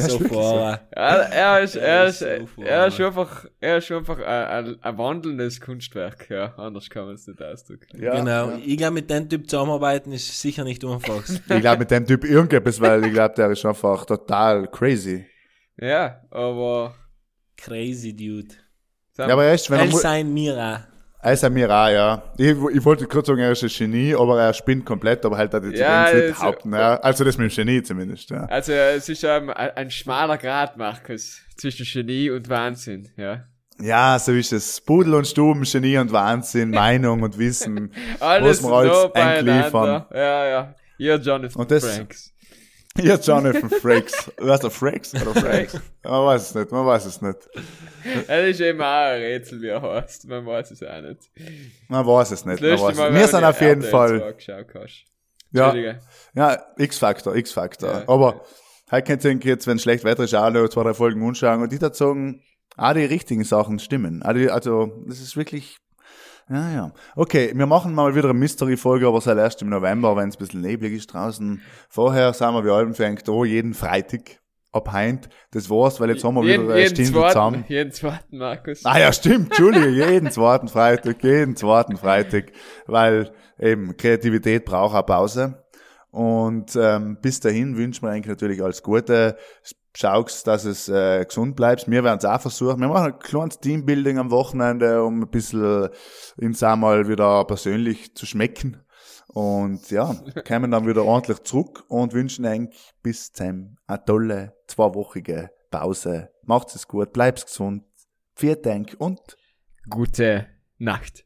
ist, er ist, so er ist einfach, er ist einfach ein, ein, ein wandelndes Kunstwerk, ja. Anders kann man es nicht ausdrücken. Ja, genau. Ja. Ich glaube, mit dem Typ zusammenarbeiten ist sicher nicht einfach. [LAUGHS] Ich glaube mit dem Typ irgendetwas, weil ich glaube, der ist einfach total crazy. Ja, aber, Crazy Dude. Ja, aber er ist, wenn er, sein Mira. Er ist ein Mira, ja. Ich, ich wollte kurz sagen, er ist ein Genie, aber er spinnt komplett, aber halt hat die Ja, nicht behaupten. Ja. Also das mit dem Genie zumindest, ja. also, es ist ein, ein schmaler Grad, Markus, zwischen Genie und Wahnsinn, ja. Ja, so ist es. Pudel und Stuben, Genie und Wahnsinn, [LAUGHS] Meinung und Wissen. Alles wir alles so eingliefern. Ja, ja. Ihr Jonathan Und das- Franks. Ja, Jonathan Frakes. Weißt du, Frakes oder Frakes? Man weiß es nicht, man weiß es nicht. Es ist eben auch ein Rätsel, wie er heißt. Man weiß es auch nicht. Man weiß es nicht. Man Das weiß. Mal, Wir sind auf jeden Fall, 2 geschaut hast. ja, ja, X-Factor, X-Factor. Ja. Aber, heute könnt ihr jetzt, wenn schlecht Wetter ist, auch noch zwei, drei Folgen anschauen und die da sagen, auch die richtigen Sachen stimmen. Also, das ist wirklich, ja, ja. Okay, wir machen mal wieder eine Mystery-Folge, aber es ist erst im November, wenn es ein bisschen neblig ist draußen. Vorher sind wir wie allem fängt da jeden Freitag ab heint. Das war's, weil jetzt haben wir jeden, wieder eine jeden, Stunde zweiten, zusammen. jeden zweiten, Markus. Ah ja, stimmt, Entschuldige, jeden zweiten Freitag, jeden zweiten Freitag, weil eben Kreativität braucht eine Pause. Und ähm, bis dahin wünschen wir eigentlich natürlich alles Gute. Schaust, dass es äh, gesund bleibst. Wir werden es auch versuchen. Wir machen ein kleines Teambuilding am Wochenende, um ein bisschen uns auch mal wieder persönlich zu schmecken. Und ja, [LAUGHS] kommen dann wieder ordentlich zurück und wünschen eigentlich bis zum eine tolle zweiwöchige Pause. Macht's es gut, bleib's gesund. Vielen Dank und Gute Nacht.